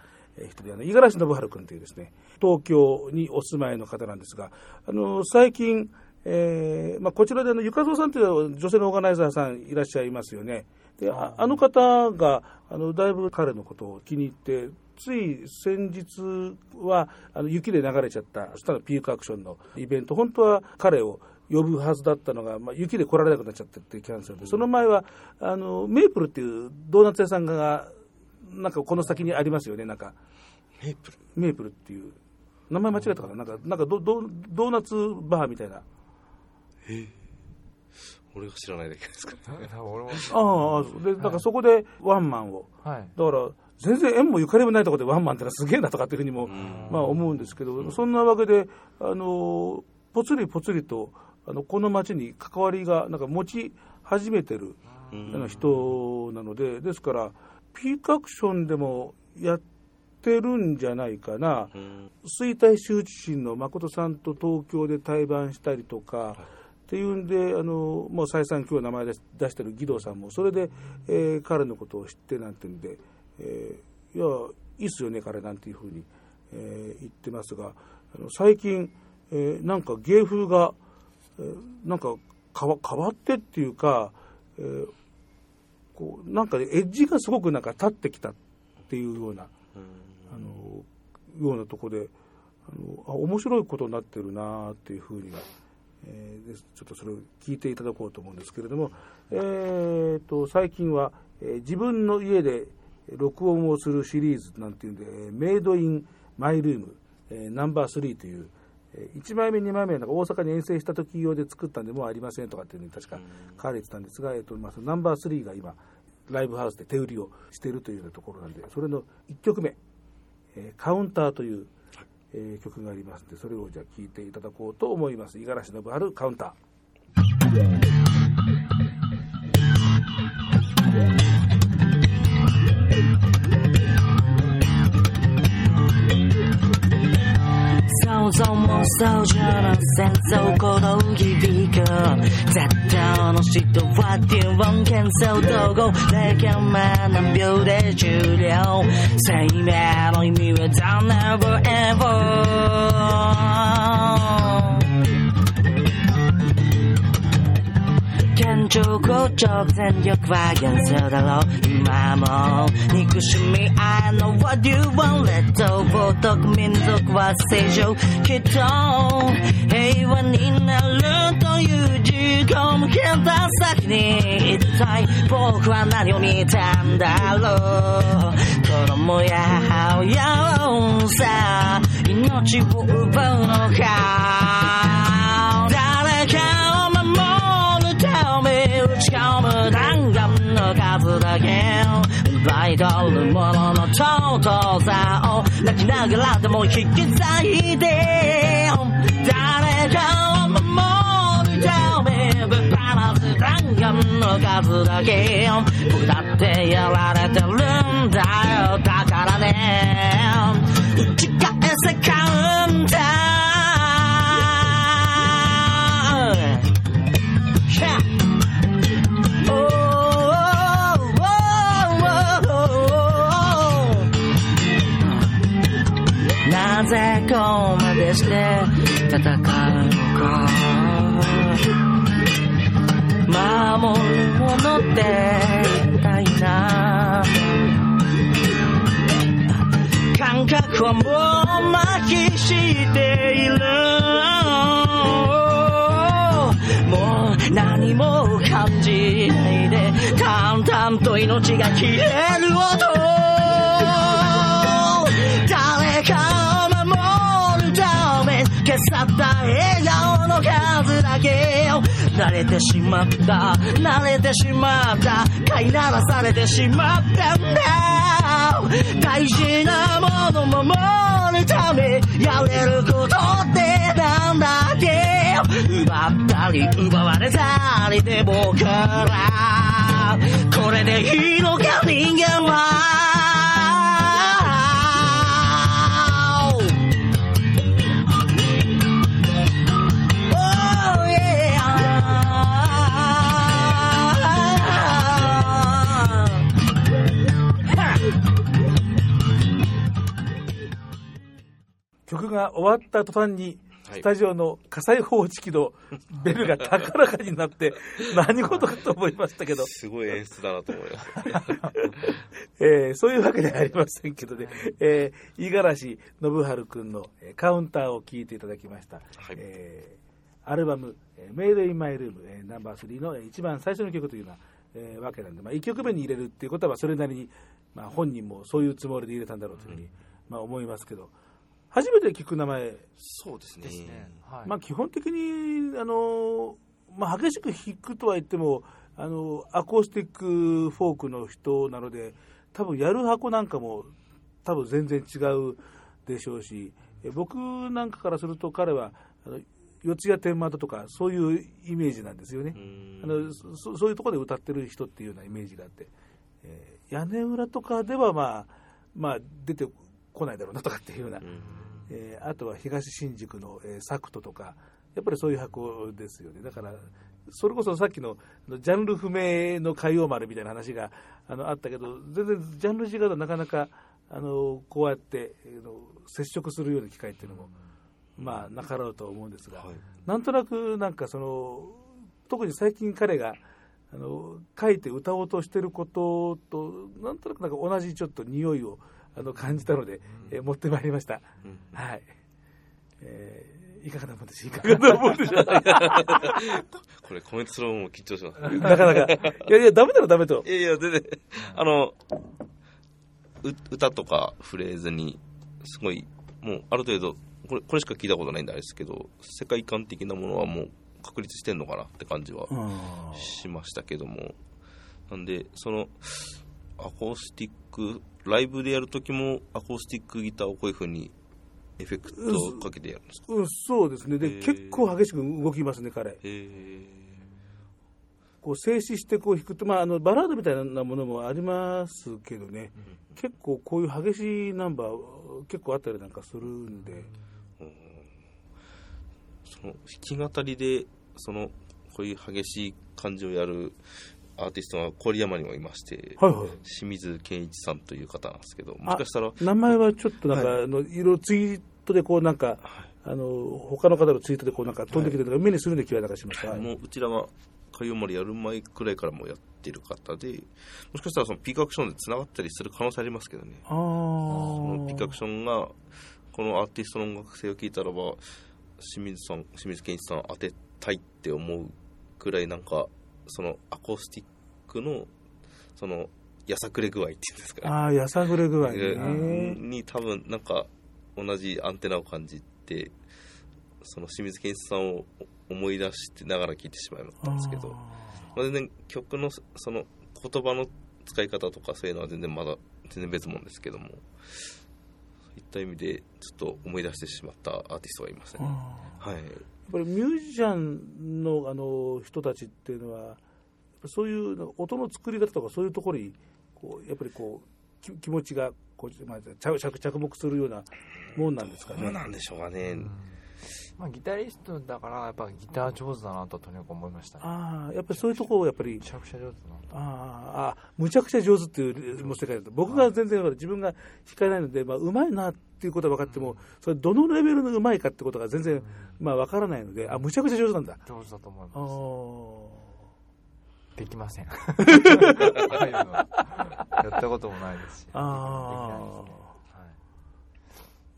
人で、あの五十嵐信春君というですね、東京にお住まいの方なんですが、あの最近、えーまあ、こちらであのゆかぞうさんという女性のオーガナイザーさんいらっしゃいますよね。であの方があのだいぶ彼のことを気に入ってつい先日はあの雪で流れちゃったそしたらピークアクションのイベント本当は彼を呼ぶはずだったのが、まあ、雪で来られなくなっちゃってってキャンセルでその前はあのメープルっていうドーナツ屋さんがなんかこの先にありますよねなんか。メープル？メープルっていう名前間違えたかな？なんかなんかドドドーナツバーみたいな。俺が知らないだけですか？ね。俺も、ああでだからそこでワンマンを。はい。だから全然縁もゆかりもないところでワンマンってのはすげえなとかっていうふうにも、まあ、思うんですけど、そんなわけで、あのぽつりぽつりとあのこの町に関わりがなんか持ち始めてる人なので、ですから、ピークアクションでもやってるんじゃないかな、うん。衰退羞恥心の誠さんと東京で対バンしたりとか、っていうんで、あのもう再三、今日名前出し出してる義堂さんも、それで、えー彼のことを知ってなんていうんで、えーいや、いいっすよね、彼なんていうふうに、えー言ってますが、最近、えーなんか芸風が、えーなんか変わ変わってっていうか、えーこうなんかねエッジがすごくなんか立ってきたっていうような、あのようなとこであのあ面白いことになってるなっていうふうには、えちょっとそれを聞いていただこうと思うんですけれども、えー、と最近は、えー自分の家で録音をするシリーズなんていうんで「メイドインマイルーム、えナンバー3という、え1枚目、2枚目はなんか大阪に遠征した時用で作ったんでもうありませんとかっていうふうに確か書かれてたんですが、えーとまあ、ナンバー3が今ライブハウスで手売りをしているというようなところなんでそれの1曲目えカウンターという、え曲がありますので、それをじゃあ聴いていただこうと思います。五十嵐信春カウンター。想像も想像の戦争この響く絶対の人はデュオン喧騒統合0キャマ何秒で終了生命の意味は Down never ever 堅調硬直全力は幻想だろう今も憎しみ愛の What you want 劣等暴徳民族は正常きっと平和になるという自己向けた先に一体僕は何を見たんだろう子供や母親をさ命を奪うのか奪い取るものの尊さを泣きながらでも引き裂いて誰かを守るためぶっ放す弾丸の数だけ僕だってやられてるんだよだからね。打ち返せぜここまでして戦うのか守るものって一体な感覚はもう麻痺している。もう何も感じないでたバンと命が消える音。め消さった笑顔の数だけ慣れてしまった。慣れてしまった。飼いならされてしまった。んだ大事なもの守るためやれることってなんだっけ。奪ったり奪われたりで僕ら。これでいいのか人間はが終わった途端に、はい。スタジオの火災報知器の ベルが高らかになって、何事かと思いましたけど、すごい演出だなと思います。えーそういうわけではありませんけどね、えー、五十嵐信春君のえーカウンターを聞いていただきました。はい。えーアルバム、えーメイドインマイルーム、えーナンバー3のえー一番最初の曲というような、えーわけなんで、まあ、1曲目に入れるっていうことは、それなりに、まあ、本人もそういうつもりで入れたんだろうというふうに、まあ、思いますけど、初めて聞く名前、そうですね。ね。はい。まあ、基本的に、あのまあ、激しく弾くとは言っても、あのアコースティックフォークの人なので、多分やる箱なんかも多分全然違うでしょうし、え僕なんかからすると彼はあの四谷天満とかそういうイメージなんですよね。うんあのそそういうところで歌ってる人っていうようなイメージがあって、えー屋根裏とかでは、まあ、まあ出てこないだろうなとかっていうような、うんえーあとは東新宿の、えーサクトとか、やっぱりそういう箱ですよね。だから、それこそさっきのジャンル不明の海洋丸みたいな話があのあったけど、全然ジャンル違うとなかなかあのこうやって、えーの接触するような機会っていうのも、まあ、なかろうと思うんですが、はいなんとなくなんかその、特に最近彼があの書いて歌おうとしてることと、なんとなくなんか同じちょっと匂いをあの感じたので、えー持ってまいりました。うんはい。えーいかがなもんでしょう？いかがなもんでしょう？これコメントするのも緊張します。なかなか。いやいや、ダメだろ、ダメと。いやいや、全然、あの、う歌とかフレーズに、すごい、もうある程度、これこれしか聞いたことないんであれですけど、世界観的なものはもう確立してんのかなって感じはしましたけども、なんで、その、アコースティック、ライブでやるときも、アコースティックギターをこういう風にエフェクトをかけてやるんですか？うん、そうですね。で、結構激しく動きますね、彼。こう静止してこう弾くと、まあ、あのバラードみたいなものもありますけどね、結構こういう激しいナンバー結構あったりなんかするんで、その弾き語りでそのこういう激しい感じをやるアーティストが郡山にもいまして、はいはい。清水健一さんという方なんですけどもしかしたら名前はちょっとなんか、あのい。ろいろツイートでこうなんか、あの他の方のツイートでこうなんか飛んできてるのが目にするんで気がなんかしました。はい。もううちらが海洋丸やる前くらいからもやってる方でもしかしたらそのピークアクションでつながったりする可能性ありますけどね。あそのピークアークションがこのアーティストの音楽性を聞いたらば清水さん清水健一さん当てたいって思うくらいなんかそのアコースティックのそのやさくれ具合っていうんですか。ねあー、やさぐれ具合。に多分なんか同じアンテナを感じてその清水健一さんを思い出してながら聞いてしまったんですけど。まあ、全然曲のその言葉の使い方とかそういうのは全然まだ全然別物ですけども。そういった意味でちょっと思い出してしまったアーティストがいますね、はいぱりミュージシャンのあの人たちっていうのは、そういう音の作り方とかそういうところにこうやっぱりこう気持ちがこう、着着目するようなもんなんですかね。どうなんでしょうかね、まあ、ギタリストだから、やっぱギター上手だなととにかく思いましたね。ああ、やっぱりそういうところをやっぱりめちゃくちゃ上手だなと。あああむちゃくちゃ上手っていうもう世界だと僕が全然自分が弾かないので、まあ、うまいなっていうことは分かっても、それどのレベルのうまいかってことが全然、まあ、分からないのであむちゃくちゃ上手なんだ上手だと思いあます。ーできません。やったこともないですし。あできないですねは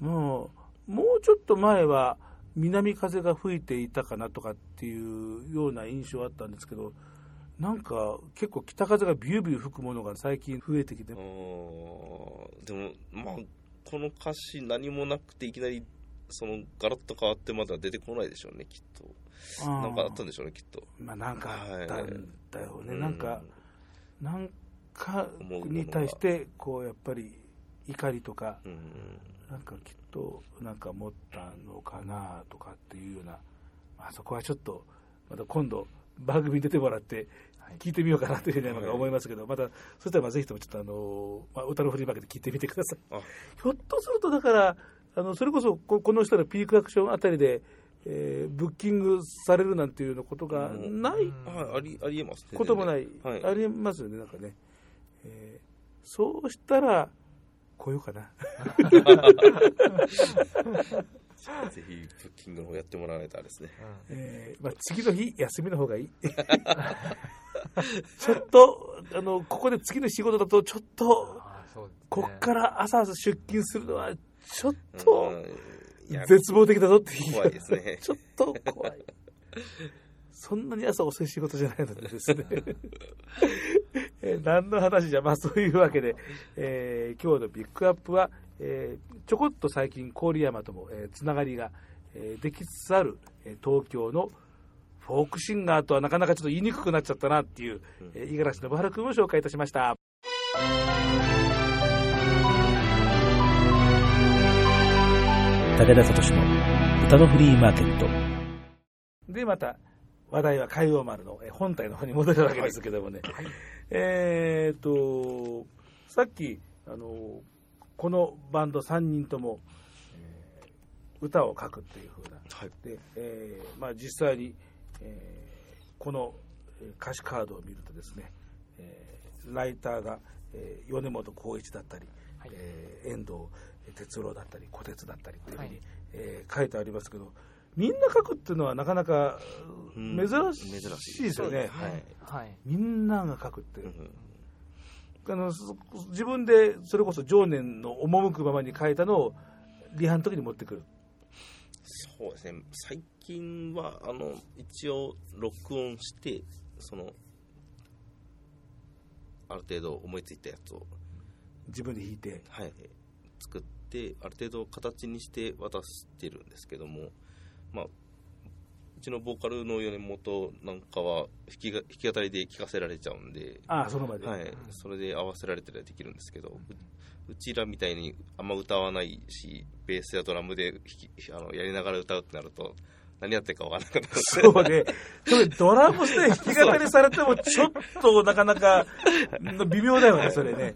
いもうもうちょっと前は南風が吹いていたかなとかっていうような印象あったんですけどなんか結構北風がビュービュー吹くものが最近増えてきてでも、まあ、この歌詞何もなくていきなり、その、ガラッと変わってまだ出てこないでしょうね、きっと。なんかあったんでしょうね、きっと。まあなんかあったんだよね、うんなんかなんかに対してこうやっぱり怒りとかうん。なんかきっとなんか持ったのかなとかっていうような、まあ、そこはちょっとまた今度番組に出てもらって聞いてみようかなというふうに思いますけど、またそしたらまあぜひともちょっとあの、まあ、歌の振り負けて聞いてみてください。あ。ひょっとするとだからあのそれこそここの人のピークアクションあたりで、えーブッキングされるなんていうようなことがないはい、あり、ありえますね。こともない、はい。ありますよね、なんかね、えーそうしたら、来ようかな、ぜひ、ブッキングの方やってもらわないとあれですね。えーまあ、次の日、休みの方がいい。ちょっとあの、ここで次の仕事だと、ちょっと、ねこっから朝出勤するのは、ちょっと絶望的だぞっていう、怖いですね ちょっと怖い。そんなに朝遅い仕事じゃないのでですね。えー何の話じゃ、まあそういうわけで、えー今日のピックアップは、えーちょこっと最近郡山とも、えーつながりが、えーできつつある、えー東京のフォークシンガーとはなかなかちょっと言いにくくなっちゃったなっていう、えー五十嵐信春君を紹介いたしました。武田聡の歌のフリーマーケット。で、また、話題は海洋丸のえー本体の方に戻るわけですけどもね。えーっと、さっき、あの、このバンド3人とも、えー歌を書くっていう風な。はい。で、えーまあ実際に、えーこのえー歌詞カードを見るとですね、えーライターが、えー米本浩一だったり、はいえー遠藤哲郎だったり小鉄だったりっていうふうに、はいえー書いてありますけどみんな書くっていうのはなかなかうん。珍しいですよね、はい。はい。みんなが書くって、うん。あのそ自分でそれこそ情念の赴くままに書いたのをリハの時に持ってくる。そうですね。最近は、あの、一応、録音して、その、ある程度思いついたやつを、自分で弾いて。はい、作って、ある程度形にして渡してるんですけども、まあ、うちのボーカルの米本なんかは弾きが弾き語りで聴かせられちゃうんで、ああその場で、はい、それで合わせられたりはできるんですけど、ううちらみたいにあんま歌わないし、ベースやドラムであのやりながら歌うってなると、何やってるか分からなくなるそうね。それドラムスで弾き語りされても、ちょっとなかなか 微妙だよね、それね。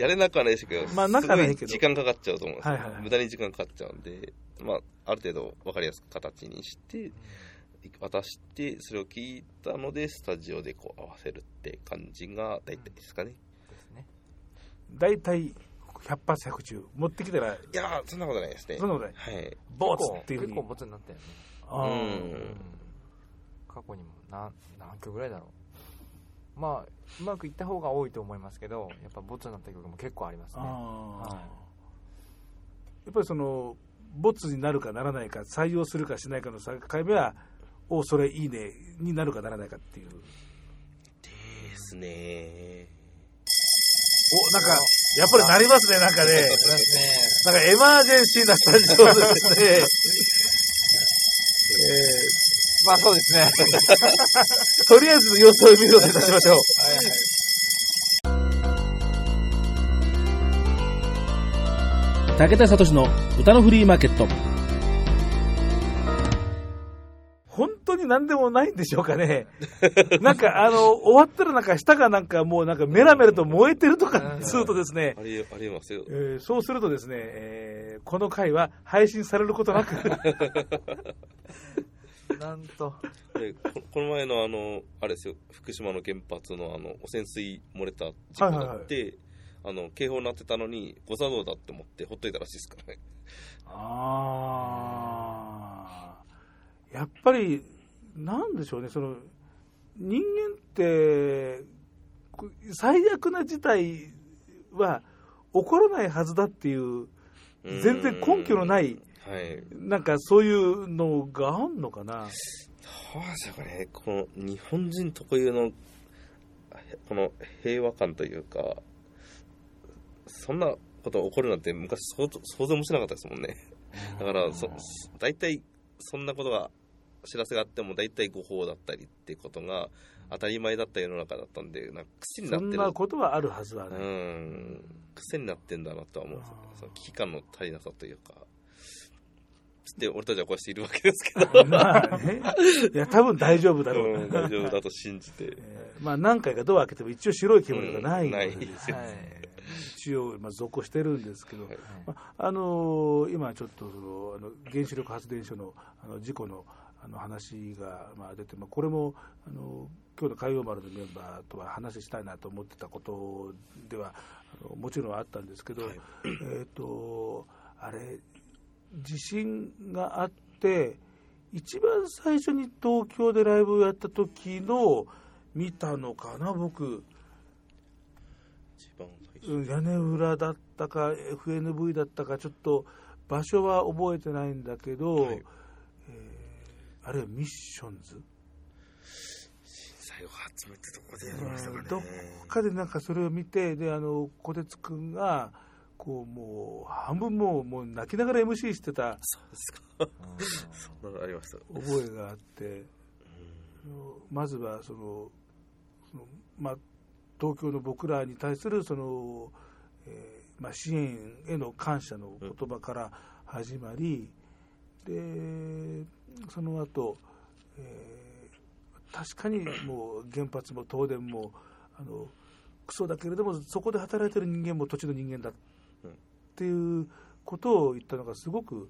やれなくはないですけど、まあなくはないけどすごい時間かかっちゃうと思うんですよ、はいはいはい無駄に時間かかっちゃうんで、まあ、ある程度分かりやすく形にして、渡して、それを聞いたので、スタジオでこう合わせるって感じが大体ですかね。ですね大体、100発100中。持ってきたら、いやー、そんなことないですね。そんなことない。はい。ボツっていうふうに。結構ボツになったよねあーうん過去にも何何曲ぐらいだろうまあうまくいった方が多いと思いますけどやっぱボツになった曲も結構ありますねはいやっぱりその、ボツになるかならないか、採用するかしないかの境目は、おそれいいねになるかならないかっていう。ですね。お、なんか、やっぱりなりますね、なんかね。なんかエマージェンシーなスタジオですね。まあそうですね とりあえず様子を見ることにいたしましょう。武田聡の歌のフリーマーケット。本当に何でもないんでしょうかね。なんか、あの、終わったらなんか舌がなんかもうなんかメラメラと燃えてるとかするとですね、あり、ありえますよ。えーそうするとですね、えーこの回は配信されることなく、なんと。でここの前のあの、あれですよ、福島の原発のあの汚染水漏れた事故があって、あの警報になってたのに、誤作動だって思って、ほっといたらしいですからね。あー。やっぱり、なんでしょうね、その人間って、最悪な事態は起こらないはずだっていう、全然根拠のない、はい。なんかそういうのがあんのかな？どうですかね、この日本人特有のこの平和感というか、そんなことが起こるなんて昔想像想像もしなかったですもんね。だから、そ大体、そんなことが、知らせがあっても大体誤報だったりってことが当たり前だった世の中だったんで、なんか癖になそんってる。なことはあるはずはうない。ん、癖になってんだなとは思うその危機感の足りなさというか。つって俺たちはこうしているわけですけど、まあね。いや、多分大丈夫だろう。な。うん大丈夫だと信じて。えーまあ何回かドア開けても一応白い煙とかない。うんないですよはい。一応、まあ、続行してるんですけど、はい。まああのー今ちょっとそのあの原子力発電所のあの事故のあの話が、まあ、出て、まあ、これもあの今日の海洋丸のメンバーとは話したいなと思ってたことではあのもちろんあったんですけど、はい。えっ、とあれ地震があって一番最初に東京でライブをやった時の見たのかな僕一番最初。うん屋根裏だったか FNV だったかちょっと場所は覚えてないんだけど、はいえーあれはミッションズ？最後初めてどこでやりましたかね。どっかでなんかそれを見てであの小鉄君がこうもう半分もうもう泣きながら MC してたそうですか。そんなのありました。覚えがあってまずはそのその、まあ、東京の僕らに対するその、えーまあ、支援への感謝の言葉から始まり、でその後、えー確かにもう原発も東電もあのクソだけれどもそこで働いてる人間も土地の人間だっていうことを言ったのがすごく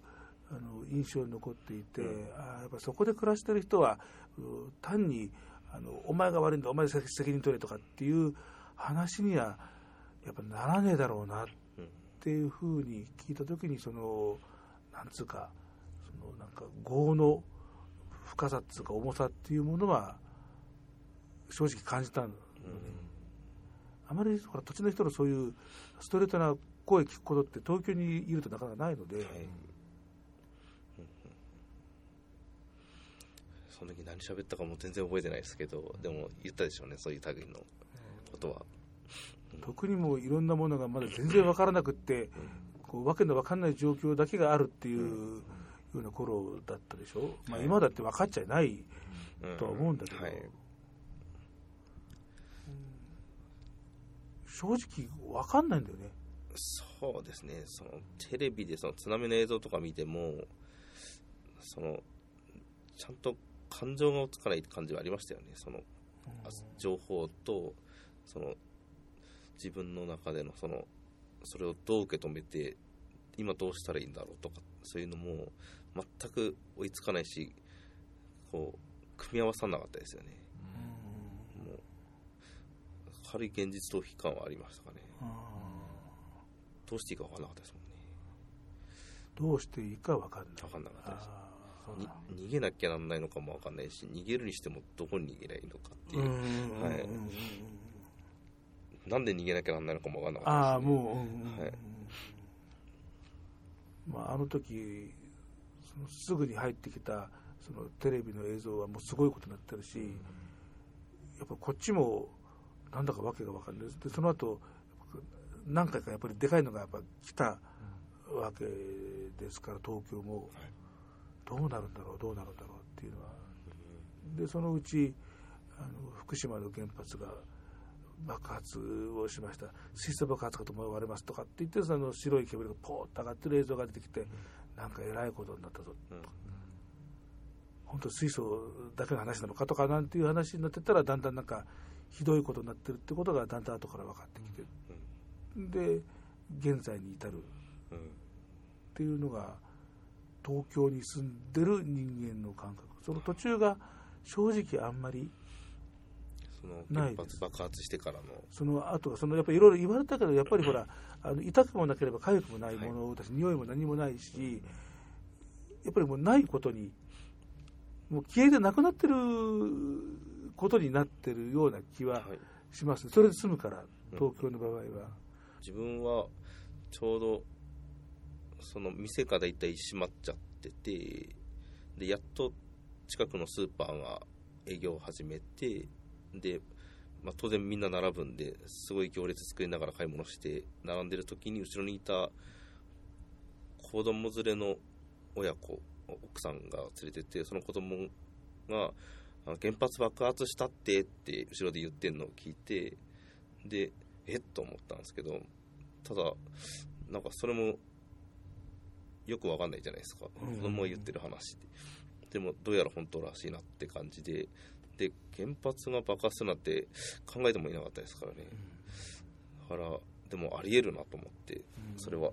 あの印象に残っていて、うん。あーやっぱそこで暮らしてる人はう単にあのお前が悪いんだお前責責任取れとかっていう話にはやっぱならねえだろうなっていうふうに聞いた時にそのなんつうかそのなんか業の深さっつうか重さっていうものは正直感じたのね、あまりほら土地の人のそういうストレートな声聞くことって東京にいるとなかなかないので、はい。その時何喋ったかも全然覚えてないですけど、でも言ったでしょうね、そういう類のことは。特にもういろんなものがまだ全然分からなくって、こうわけの分かんない状況だけがあるっていうような頃だったでしょ、まあ、はい。今だって分かっちゃいないうん。とは思うんだけど、はい。正直分かんないんだよね。そうですね、そのテレビでその津波の映像とか見ても、そのちゃんと感情がつかない感じはありましたよね、そのあ情報とその自分の中でのそのそれをどう受け止めて、今どうしたらいいんだろうとか、そういうのも全く追いつかないし、こう組み合わさなかったですよね。もう軽い現実逃避感はありましたかね。どうしていいか分からなかったですもんね。どうしていいか分かんない。分かんなかったです。逃げなきゃなんないのかも分かんないし、逃げるにしてもどこに逃げりゃいいのかってーいうう、んはいなんで逃げなきゃなんないのかも分かんなかああ、ったです、ね。もう、はいまあ、あの時そのすぐに入ってきたそのテレビの映像はもうすごいことになってるし、やっぱこっちもなんだかわけが分かんないでその後何回かやっぱりでかいのがやっぱ来たわけですから東京も、どうなるんだろうどうなるんだろうっていうのは。でそのうちあの福島の原発が爆発をしました。水素爆発かと思われますとかって言ってその白い煙がポーッと上がってる映像が出てきて、なんかえらいことになったぞ、うん。本当水素だけの話なのかとかなんていう話になってったらだんだんなんかひどいことになってるってことがだんだん後から分かってきて、で現在に至る。うんっていうのが東京に住んでる人間の感覚。その途中が正直あんまりそのないです。原発爆発してからの、その後そのやっぱりいろいろ言われたけどやっぱりほら あの痛くもなければ痒くもないものだし、匂いも何もないしやっぱりもうないことにもう消えてなくなってることになってるような気ははい。します、それで済むから東京の場合は、自分はちょうどその店が大体閉まっちゃっててでやっと近くのスーパーが営業を始めてでまあ、当然みんな並ぶんですごい行列作りながら買い物して並んでる時に後ろにいた子供連れの親子奥さんが連れててその子供が原発爆発したってって後ろで言ってんのを聞いてでえ？っと思ったんですけどただなんかそれもよくわかんないじゃないですか。うん子供が言ってる話って。でもどうやら本当らしいなって感じで。で原発が爆発するなんて考えてもいなかったですからね。だからでもありえるなと思ってそれは。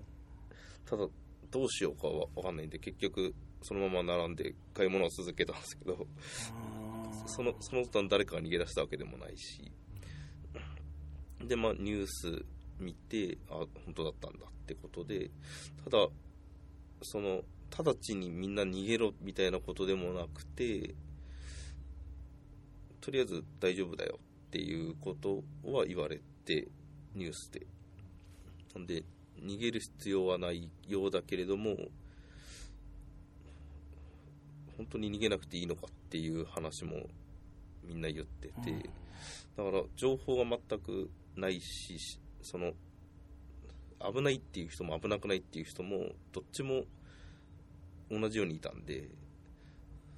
ただどうしようかはわかんないんで結局そのまま並んで買い物を続けたんですけど。そのその途端誰かが逃げ出したわけでもないしでまあニュース見てあ本当だったんだってことでただその直ちにみんな逃げろみたいなことでもなくてとりあえず大丈夫だよっていうことは言われてニュースで。なんで逃げる必要はないようだけれども本当に逃げなくていいのかっていう話もみんな言ってて、だから情報が全くないしその危ないっていう人も危なくないっていう人もどっちも同じようにいたんで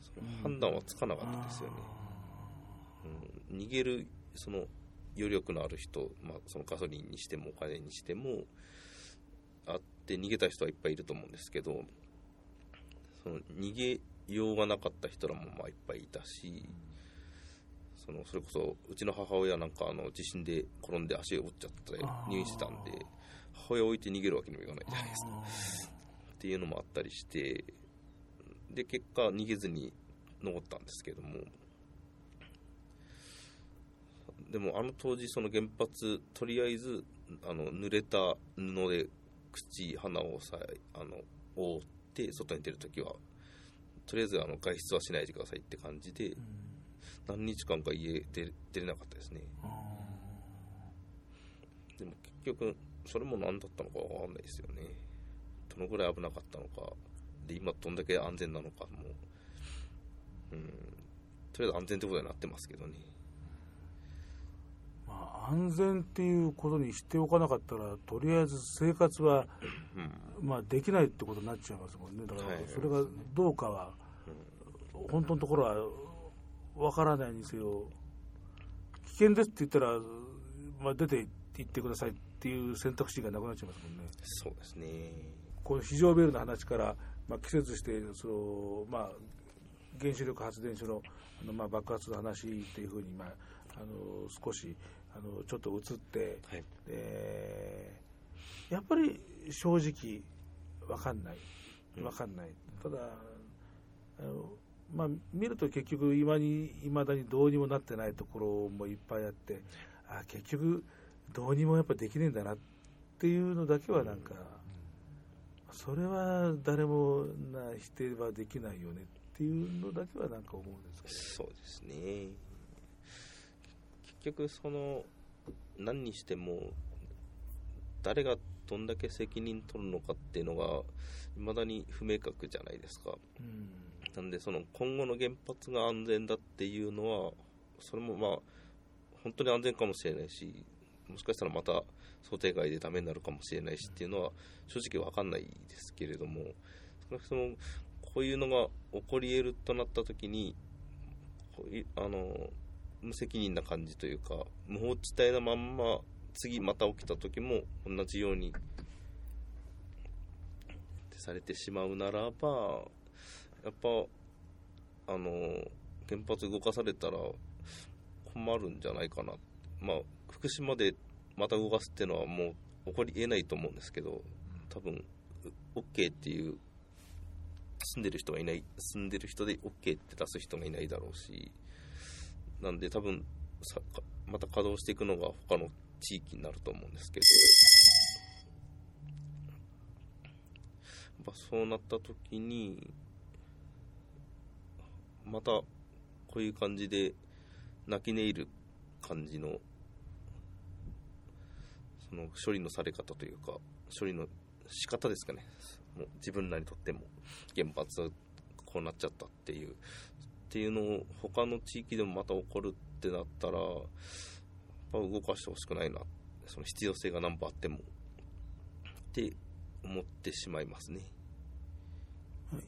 その判断はつかなかったですよね、うん、逃げるその余力のある人、まあ、そのガソリンにしてもお金にしてもあって逃げた人はいっぱいいると思うんですけどその逃げようがなかった人らもまあいっぱいいたしそのそれこそうちの母親なんかあの地震で転んで足を折っちゃって入院してたんで母親を置いて逃げるわけにもいかないじゃないですか。っていうのもあったりしてで結果逃げずに残ったんですけども。でもあの当時その原発とりあえずあの濡れた布で口鼻をさあの覆って外に出るときはとりあえずあの外出はしないでくださいって感じで、何日間か家出出れなかったですね。でも結局それも何だったのかわかんないですよね。どのぐらい危なかったのか。で今どんだけ安全なのかも。うん。とりあえず安全ってことになってますけどね。まあ、安全っていうことにしておかなかったらとりあえず生活は、うん。まあ、できないってことになっちゃいますもんね。だからはい。それがどうかは、本当のところはわからないにせよ。危険ですって言ったら、まあ、出て行ってくださいっていう選択肢がなくなっちゃいますもんね。そうですね。この非常ベルの話から、まあ、季節してその、まあ、原子力発電所のあの、まあ、爆発の話っていうふうに、まあ、あの少しあのちょっと移って、はい。でやっぱり正直分かんない。分かんない、ただあの、まあ、見ると結局いまに未だにどうにもなってないところもいっぱいあってあ結局どうにもやっぱできねえんだなっていうのだけはなんか、それは誰もな否定はできないよねっていうのだけはなんか思うんですけどそうですね。結局その何にしても誰がどんだけ責任取るのかっていうのが未だに不明確じゃないですか。うんなんでその今後の原発が安全だっていうのはそれもまあ本当に安全かもしれないしもしかしたらまた想定外でダメになるかもしれないしっていうのは正直わかんないですけれども少なくともこういうのが起こり得るとなった時にこういあの無責任な感じというか無法地帯なまんま次また起きた時も同じようにされてしまうならばやっぱあの原発動かされたら困るんじゃないかな。まあ福島でまた動かすっていうのはもう起こりえないと思うんですけど多分 OK っていう住んでる人がいない住んでる人で OK って出す人がいないだろうしなんで多分さまた稼働していくのが他の地域になると思うんですけど。やっぱそうなった時にまたこういう感じで泣き寝入る感じのその処理のされ方というか処理の仕方ですかね。もう自分らにとっても原発はこうなっちゃったっていうっていうのを他の地域でもまた起こるってなったらやっぱ動かしてほしくないな、その必要性が何本あっても、って思ってしまいますね。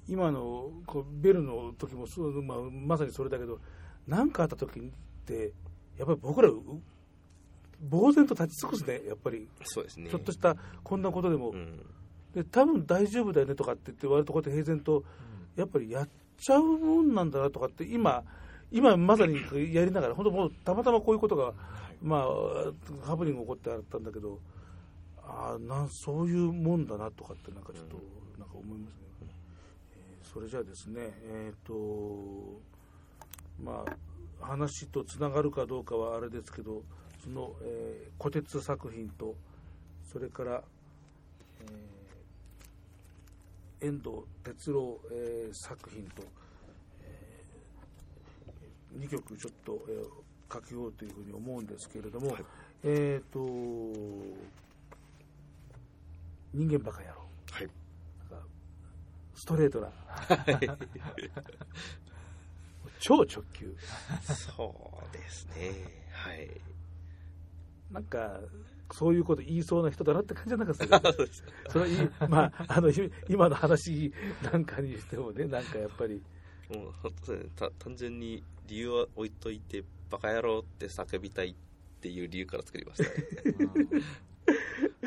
今のこうベルの時もそう、まあ、まさにそれだけど何かあった時ってやっぱり僕らう呆然と立ち尽くすねやっぱり。そうですね。ちょっとしたこんなことでも、うん。で多分大丈夫だよねとかって言って割とこうやって平然とやっぱりやっちゃうもんなんだなとかって今今まさにやりながら本当もうたまたまこういうことが、まあハプニング起こってあったんだけどああなんそういうもんだなとかってなんかちょっとなんか思いますそれじゃあですねえっ、とまあ話とつながるかどうかはあれですけどその、えー、古鉄作品とそれから、えー遠藤哲郎、えー作品と、え2曲ちょっと、えー、書きようというふうに思うんですけれども、えっ、と人間バカ野郎はい。ストレートな。超直球。そうですね。はい。なんかそういうこと言いそうな人だなって感じじゃなかった です。かそれまああのい今の話なんかにしてもねなんかやっぱり。もう本当ねた単純に理由は置いといて、バカ野郎って叫びたいっていう理由から作りましたね。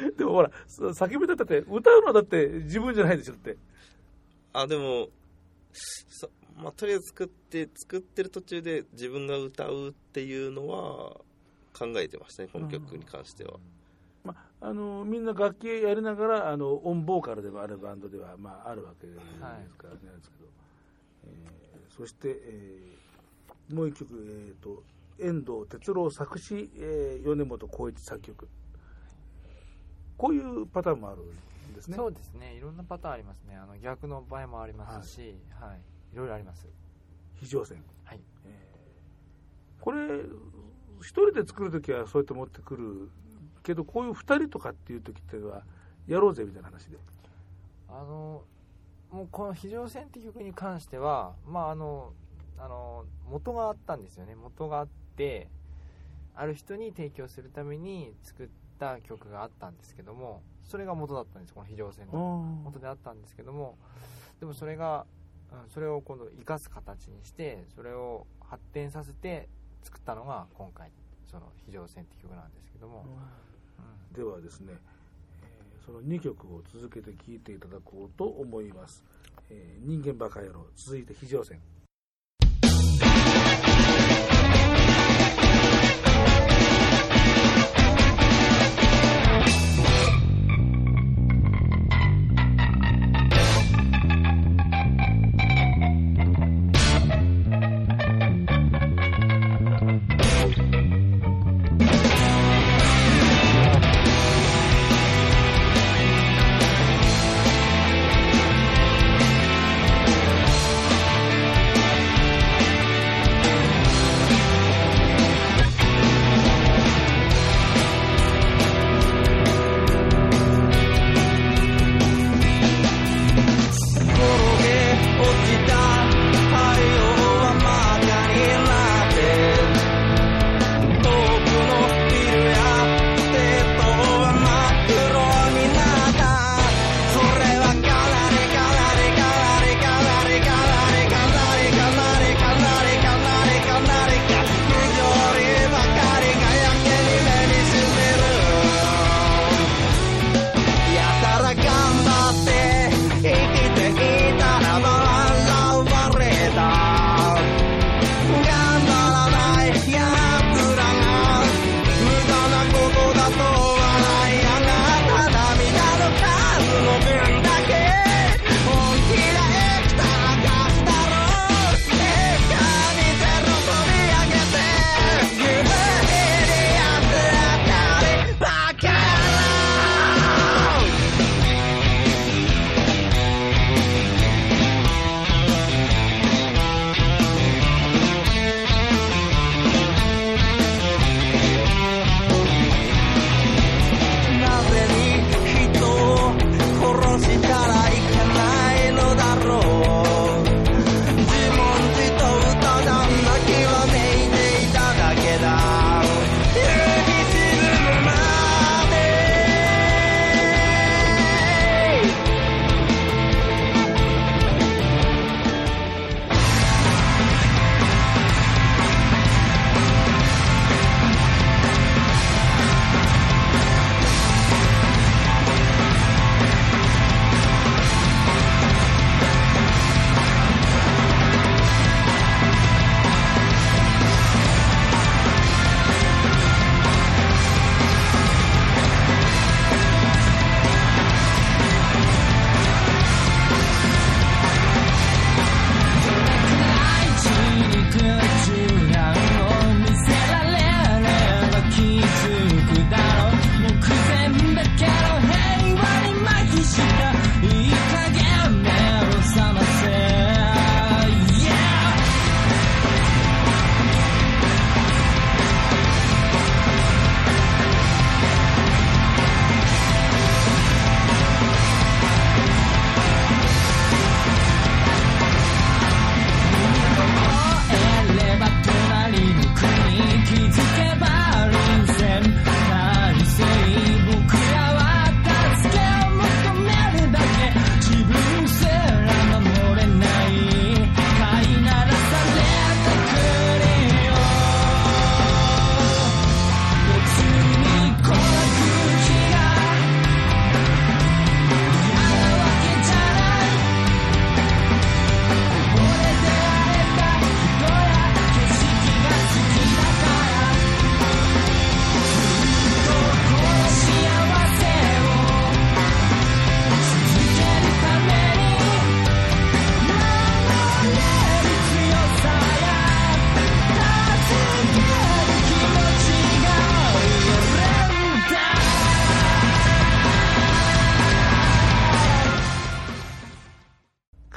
でもほらそ叫びだって歌うのはだって自分じゃないでしょってあ、でも、そまあ、とりあえず作って、作ってる途中で自分が歌うっていうのは考えてましたね、この曲に関しては。まあ、あのみんな楽器やりながらあのオンボーカルでもあるバンドでは、まあ、あるわけですからね、なんですけど、えーそして、えーもう一曲、えー、と遠藤哲郎作詞、えー米本浩一作曲。こういうパターンもある。んですね。そうですね。いろんなパターンありますね。あの逆の場合もありますし、はい。い、ろいろあります。非常線。はい。これ一人で作るときはそうやって持ってくるけどこういう二人とかっていう時っていうのはやろうぜみたいな話で。あのもうこの「非常線」って曲に関してはまああのあの元があったんですよね。元があってある人に提供するために作った曲があったんですけどもそれが元だったんですこの「非常線」の元であったんですけどもでもそれが、うん、それを今度生かす形にしてそれを発展させて作ったのが今回その「非常線」って曲なんですけども、うん。ではですね、えーその2曲を続けて聴いていただこうと思います、えー人間バカ野郎続いて非常線「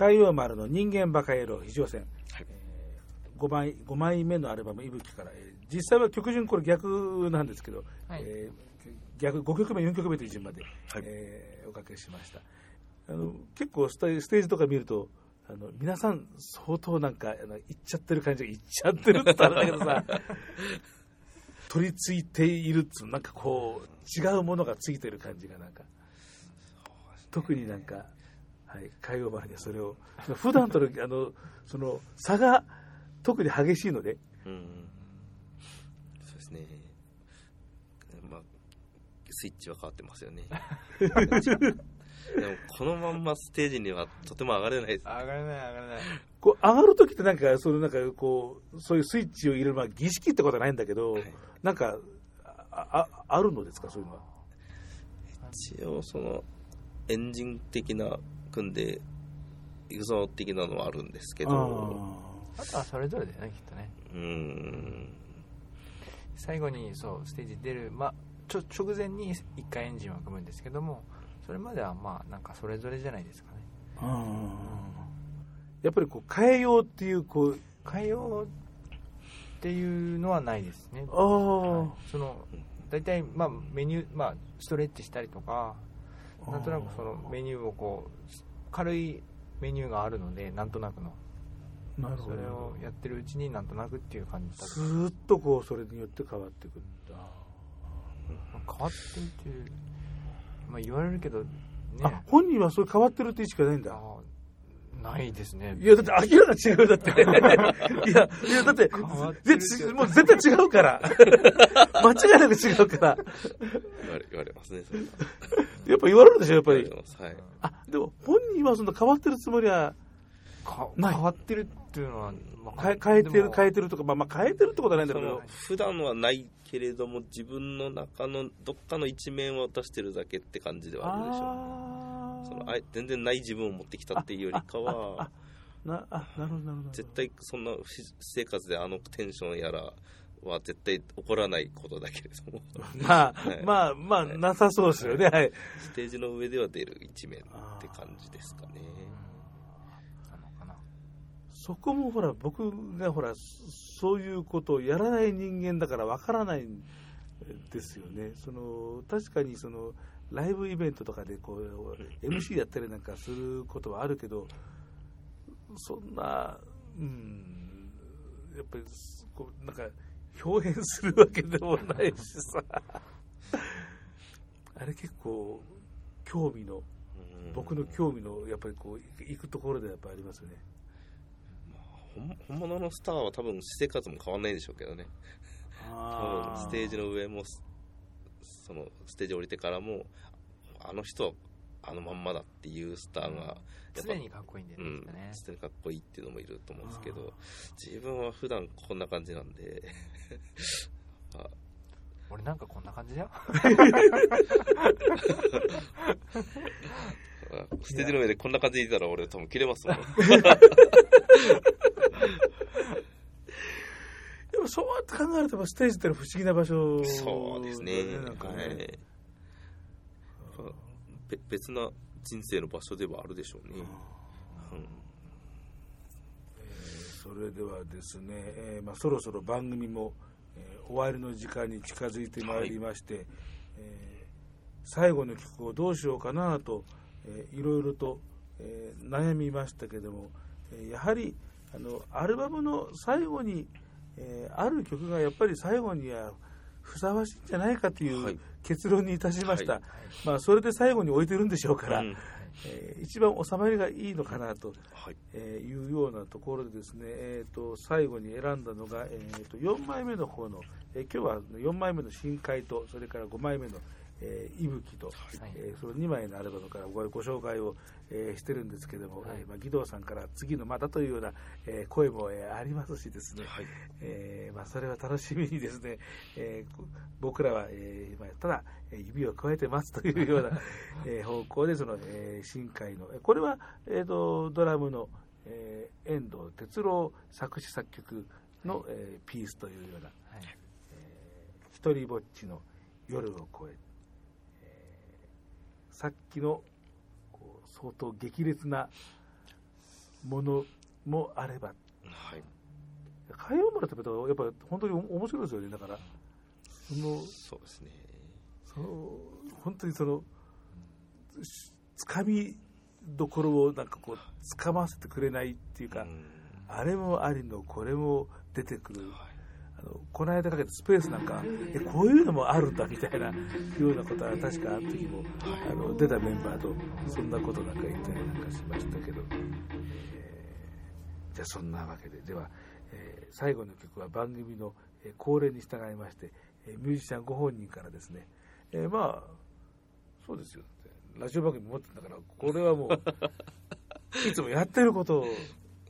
海洋丸の人間バカ野郎非常戦、はい。え 5, 枚5枚目のアルバム「いぶき」から、えー実際は曲順これ逆なんですけど、はい。えー逆5曲目4曲目という順番で、はい。えーおかけしました。あの結構ステージとか見るとあの皆さん相当なんかあの行っちゃってる感じが行っちゃってるって言ったらあれだけどさ 取り付いているっつうなんかこう違うものがついてる感じがなんか特になんか、はい、海洋丸でそれを普段とのあのその差が特に激しいので。うんそうですね。まあスイッチは変わってますよね。でもこのまんまステージにはとても上がれないです。上がれない上がれない。こう上がるときってなんかそのなんかこうそういうスイッチを入れる、まあ、儀式ってことはないんだけど、はい。なんかあああるのですかそういうのは？一応そのエンジン的な組んで行くぞ的なのはあるんですけど。あとはそれぞれだよねきっとね。うーん。最後にそうステージ出る、まあ、ちょ直前に1回エンジンは組むんですけどもそれまではまあなんかそれぞれじゃないですかね。やっぱりこう変えようっていうこう。変えようっていうのはないですね。ああ、はい。その大体、まあ、メニュー、まあ、ストレッチしたりとかなんとなくそのメニューをこう軽いメニューがあるのでなんとなくの。なるほど。それをやってるうちになんとなくっていう感じだとずーっとこうそれによって変わっていくんだ、変わってるっていう、まあ、言われるけどね。あ本人はそれ変わってるって意識がないんだ。あないですね。いやだって明らかに違うよだって。いやいやだってぜもう絶対違うから。間違いなく違うから。言われ言われますねそれは。やっぱ言われるでしょやっぱり。はい。あでも本人はそんな変わってるつもりはかない。変わってるっていうのは、まあ変え変えてる変ええてるとかまあまあ変えてるってことはないんだけど。普段はないけれども自分の中のどっかの一面を出してるだけって感じではあるでしょうあそのあい全然ない自分を持ってきたっていうよりかはーなあなるほどなるほど。絶対そんな私生活であのテンションやらは絶対起こらないことだけれども。まあ、はい。まあまあなさそうですよね。はい。ステージの上では出る一面って感じですかね。そこもほら僕がほらそういうことをやらない人間だからわからないんですよね。その確かにそのライブイベントとかでこう MC やったりなんかすることはあるけどそんなうんやっぱりこうなんか表現するわけでもないしさ。あれ結構興味のうん。僕の興味のやっぱりこう行くところでやっぱありますよね。本物のスターは多分私生活も変わんないでしょうけどね。多分ステージの上もそのステージ降りてからもあの人はあのまんまだっていうスターが常にかっこいいんだようんね、ね常にかっこいいっていうのもいると思うんですけど自分は普段こんな感じなんで。ま あ俺なんかこんな感じだよ。ステージの上でこんな感じでいたら俺多分切れますもん でもそうやって考えるとステージって不思議な場所そうですね。だなんかね、はい。別な人生の場所ではあるでしょうね、うん。それではですね、えーまあ、そろそろ番組も、えー終わりの時間に近づいてまいりまして、えー最後の曲をどうしようかなと、えーいろいろと、えー悩みましたけども、えーやはりあのアルバムの最後に、えーある曲がやっぱり最後にはふさわしいんじゃないかといはい。う結論にいたしました、はい。まあ、それで最後に置いてるんでしょうから、うん。えー一番収まりがいいのかなとはい。えーいうようなところでですね、えー、と最後に選んだのが、えー、と4枚目の方の、えー今日は4枚目の深海とそれから5枚目の、えー、息吹と、はいえーその2枚のアルバムからごご紹介を、えーしてるんですけども、はい。えーまあ、義堂さんから次のまたというような、えー声も、えーありますしですね、はい。えーまあ、それは楽しみにですね、えーこ僕らは、えーまあ、ただえー指を加えてますというような、えー方向でその、えー深海のえーこれは、えー、とドラムの、えー遠藤哲郎作詞作曲の、えーピースというようなはい「一人ぼっちの夜を越え」えーさっきの相当激烈なものもあれば。はい。海洋丸ってやっぱり本当に面白いですよねだから。そのそうですね。その本当にそのしつかみどころをなんかこうつかませてくれないっていうか、うん。あれもありのこれも出てくる、あのこの間かけたスペースなんかえこういうのもあるんだみたいなようなことは確かあの時もあの出たメンバーとそんなことなんか言ったりなんかしましたけど、えーじゃあそんなわけで。では、えー最後の曲は番組のえー恒例に従いまして、えーミュージシャンご本人からですね、えーまあそうですよ。ラジオ番組持ってんだからこれはもう いつもやってることを。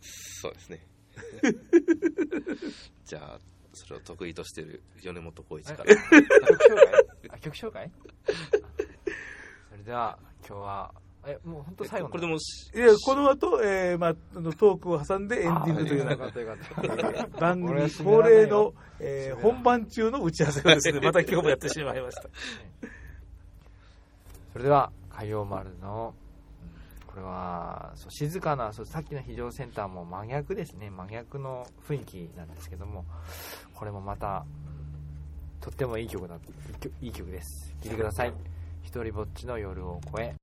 そうですね。じゃあ、それを得意としている米本浩一から。曲紹介？あ 曲紹介？それでは今日はえもう本当最後の。これでもし、いやこの後、えーまあ、あのトークを挟んでエンディングという。ような番組恒例の、えー本番中の打ち合わせをですね、また今日もやってしまいました。それでは海洋丸のこれはそう静かなそうさっきの非常センターも真逆ですね。真逆の雰囲気なんですけどもこれもまたとってもいい曲だいい曲いい曲です。聴いてください「一人ぼっちの夜を越え」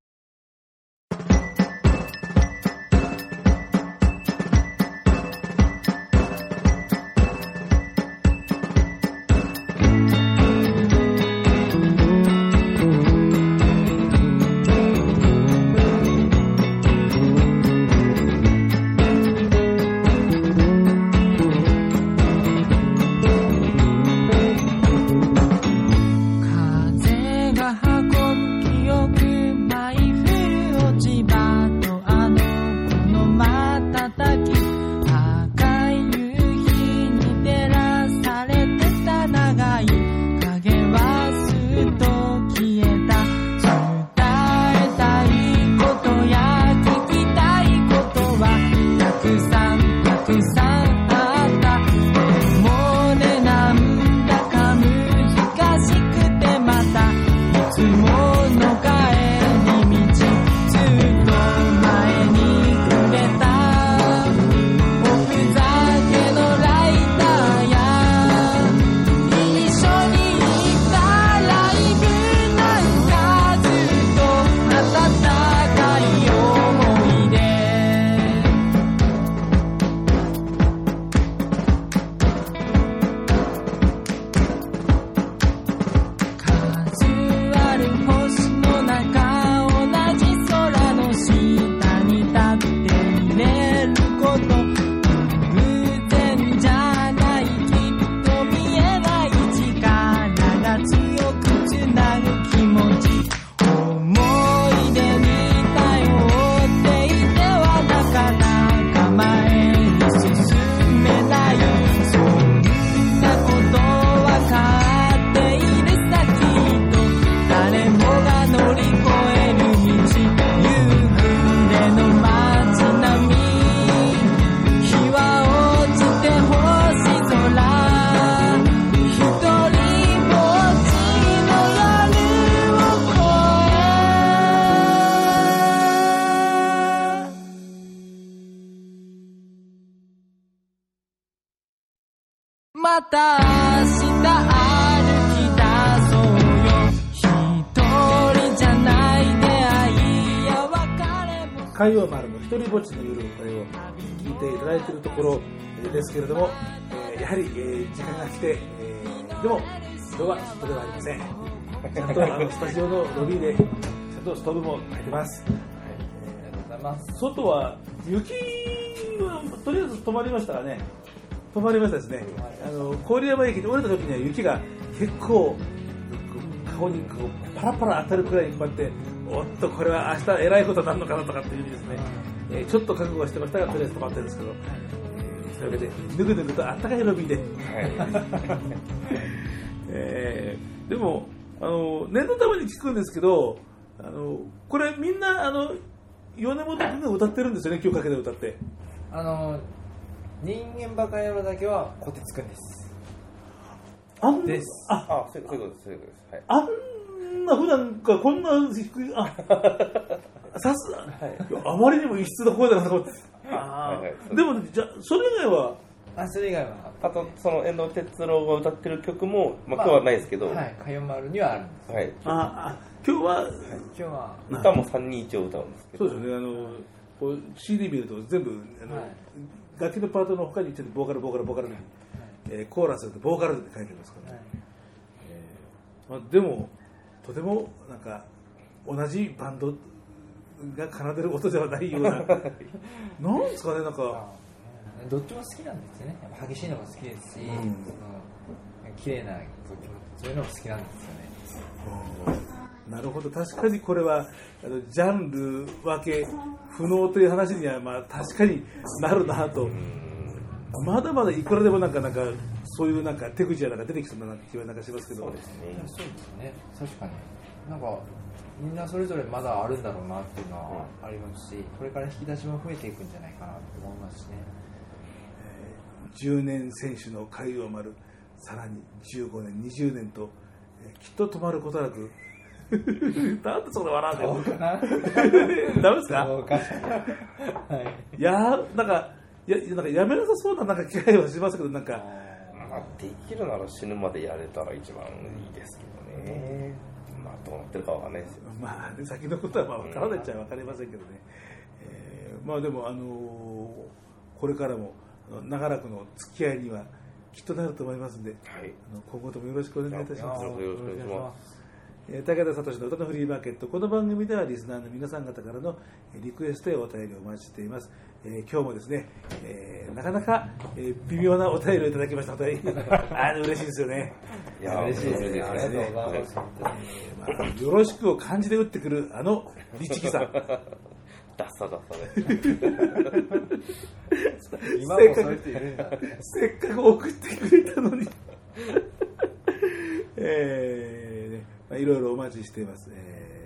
ちゃんとあのスタジオのロビーで、ちゃんとストーブも炊いてます。ありがとうございます外は雪はとりあえず止まりましたかね。止まりましたですね。あの郡山駅で降りた時には雪が結構顔にこうパラパラ当たるくらいにこうやって、おっとこれは明日えらいことになるのかなとかっていうふうにですね、えーちょっと覚悟はしてましたがとりあえず止まってるんですけど、えーそういうわけでぬぐぬぐとあったかいロビーで。えーでもあの念のために聞くんですけどあのこれみんなあの米本君が歌ってるんですよね？今日かけて歌って。あの人間バカ野郎だけはこてつくんです。あんです。ああ、そういうことです、そういうことです。はい。あんな普段からこんな低いあ さすが、い。やあまりにも異質な声だなと思って。ああはいはい。あでもじゃあそれ以外はあそれ以外はあとその遠藤哲郎が歌ってる曲も、まあ、今日はないですけど、はいかよまるにはあるんです。はい。ああ今日は今日は。歌も3人一応歌うんですけど。そうですよね。あのこう CD 見ると全部あの、はい。楽器のパートの他にちょっとボーカルボーカルボーカルに、えーコーラスでボーカルって書いてますから、ね。まあ、でもとてもなんか同じバンドが奏でる音ではないような。なんですかねなんかどっちも好きなんですよね。やっぱ激しいのも好きですし、ん。その綺麗なそういうのも好きなんですよね。なるほど。確かにこれはあのジャンル分け不能という話にはまあ確かになるなと、まだまだいくらでもなんかなんかそういうなんか手口やなんか出てきそうな気はなんかしますけど。そうですね。そうですね確かに。なんかみんなそれぞれまだあるんだろうなっていうのはありますしこれから引き出しも増えていくんじゃないかなと思いますしね10年選手の海洋丸さらに15年20年と、えーきっと止まることなく なんでそんな笑うんだよな。ダメですか？か。はい。いやーなんかいやなんかやめなさそうななんか気配はしますけどなんか。まあ、できるなら死ぬまでやれたら一番いいですけどね、まあどうなってるかわかんないですよ。まあ、ね、先のことはまあ分からないっちゃ分かりませんけどね、えーまあでも、あのーこれからも長らくの付き合いにはきっとなると思いますんで、はい。あの今後ともよろしくお願いいたします。よろしくお願いします。えー武田聡の歌のフリーマーケットこの番組ではリスナーの皆さん方からのえーリクエストやお便りをお待ちしています、えー今日もですね、えーなかなか、えー微妙なお便りをいただきましたので あの嬉しいですよね、いや嬉しいですね。ありがとうございはます、よろしくを漢字で打ってくるあの律儀さ。んダッサダッサで。今もそういう人いるんだ。せっかく送ってくれたのに。えーねまあ、いろいろお待ちしています、えー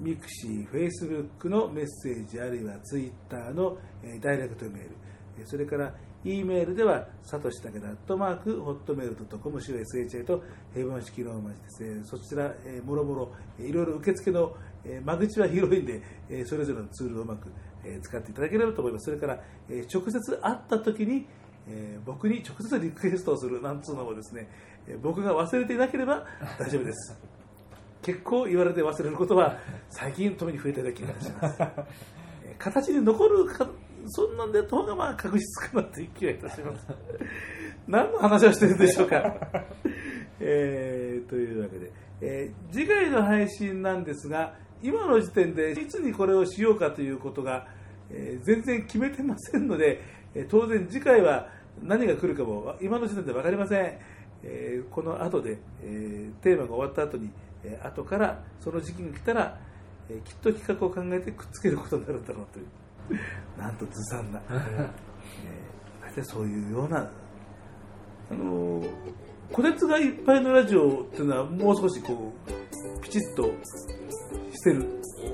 ミクシー、フェイスブックのメッセージあるいはツイッターの、えーダイレクトメール。えーそれから E メールではサトシタケダアットマークホットメールドットコム CSHA と平凡式ローマ字です、えーそちら、えーもろもろえーいろいろ受付の、えー間口は広いんで、えーそれぞれのツールをうまく、えー使っていただければと思います。それから、えー直接会った時にえー僕に直接リクエストをするなんつうのもですね、えー僕が忘れていなければ大丈夫です。結構言われて忘れることは最近特に増えたような気がします、えー形に残るかそんなんでやった方がまあ確実かなという気がいたします。何の話をしてるんでしょうか、えーというわけで、えー次回の配信なんですが今の時点でいつにこれをしようかということが、えー全然決めてませんので、えー当然次回は何が来るかも今の時点で分かりません、えーこの後で、えーテーマが終わった後に、えー後からその時期が来たら、えーきっと企画を考えてくっつけることになるんだろうという。なんとずさんな、えー大体そういうようなあのー、個別がいっぱいのラジオっていうのはもう少しこうピチッとしてる。い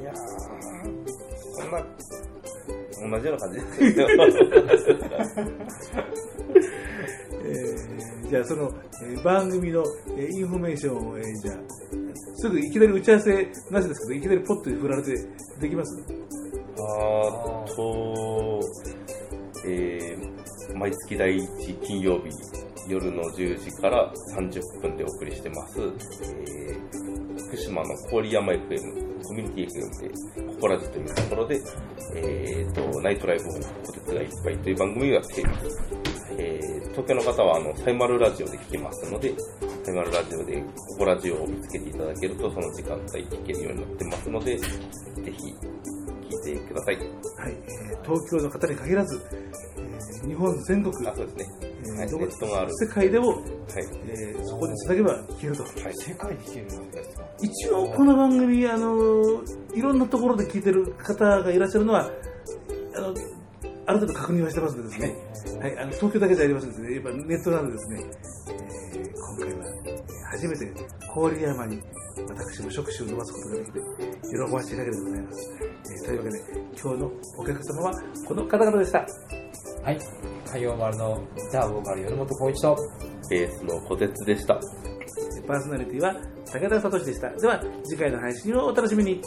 やーそんな同じような感じ。ですよえーじゃあその、えー番組の、えーインフォメーションを、えーじゃあすぐいきなり打ち合わせなしですけどいきなりポッと振られてできます？あーと、えー毎月第1金曜日夜の10時から30分でお送りしてます、えー福島の郡山 FM、コミュニティ FM で、ココラジというところで、えーと、ナイトライブをこてつがいっぱいという番組をやっています。えー東京の方はあのサイマルラジオで聞きますので、サイマルラジオでココラジオを見つけていただけると、その時間帯聞けるようになってますので、ぜひ聞いてください。はい、えー東京の方に限らず、えー日本全国、あ、そうですね。えーはい。どこネットがある世界でも、はい。えーそこでつなげば聞けると。はい。世界で聞けるんですか一応この番組、あのいろんなところで聞いてる方がいらっしゃるのはあのある程度確認はしてますのでですね、はい、あの東京だけじゃありませんですね。やっぱネットなんでですね、えー今回はえー初めて郡山に私も触手を伸ばすことができて喜ばしい限りでございます、えーというわけで今日のお客様はこの方々でした。はい。海洋丸のギターボーカル米本浩一と。ベースの小鉄でした。パーソナリティは武田聡でした。では次回の配信をお楽しみに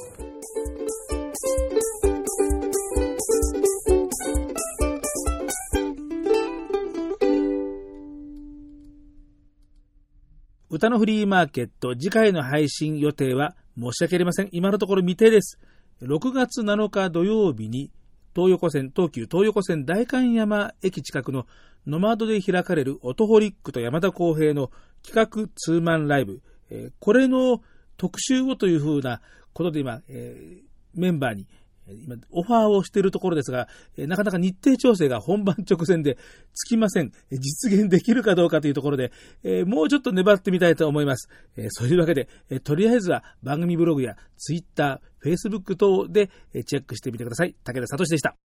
歌のフリーマーケット、次回の配信予定は申し訳ありません。今のところ未定です。6月7日土曜日に、東横線、東急東横線代官山駅近くのノマドで開かれるオトホリックと山田公平の企画ツーマンライブ、えーこれの特集をというふうなことで今、えーメンバーに今、オファーをしているところですが、なかなか日程調整が本番直前でつきません。実現できるかどうかというところで、もうちょっと粘ってみたいと思います。そういうわけで、とりあえずは番組ブログや Twitter Facebook 等でチェックしてみてください。武田聡でした。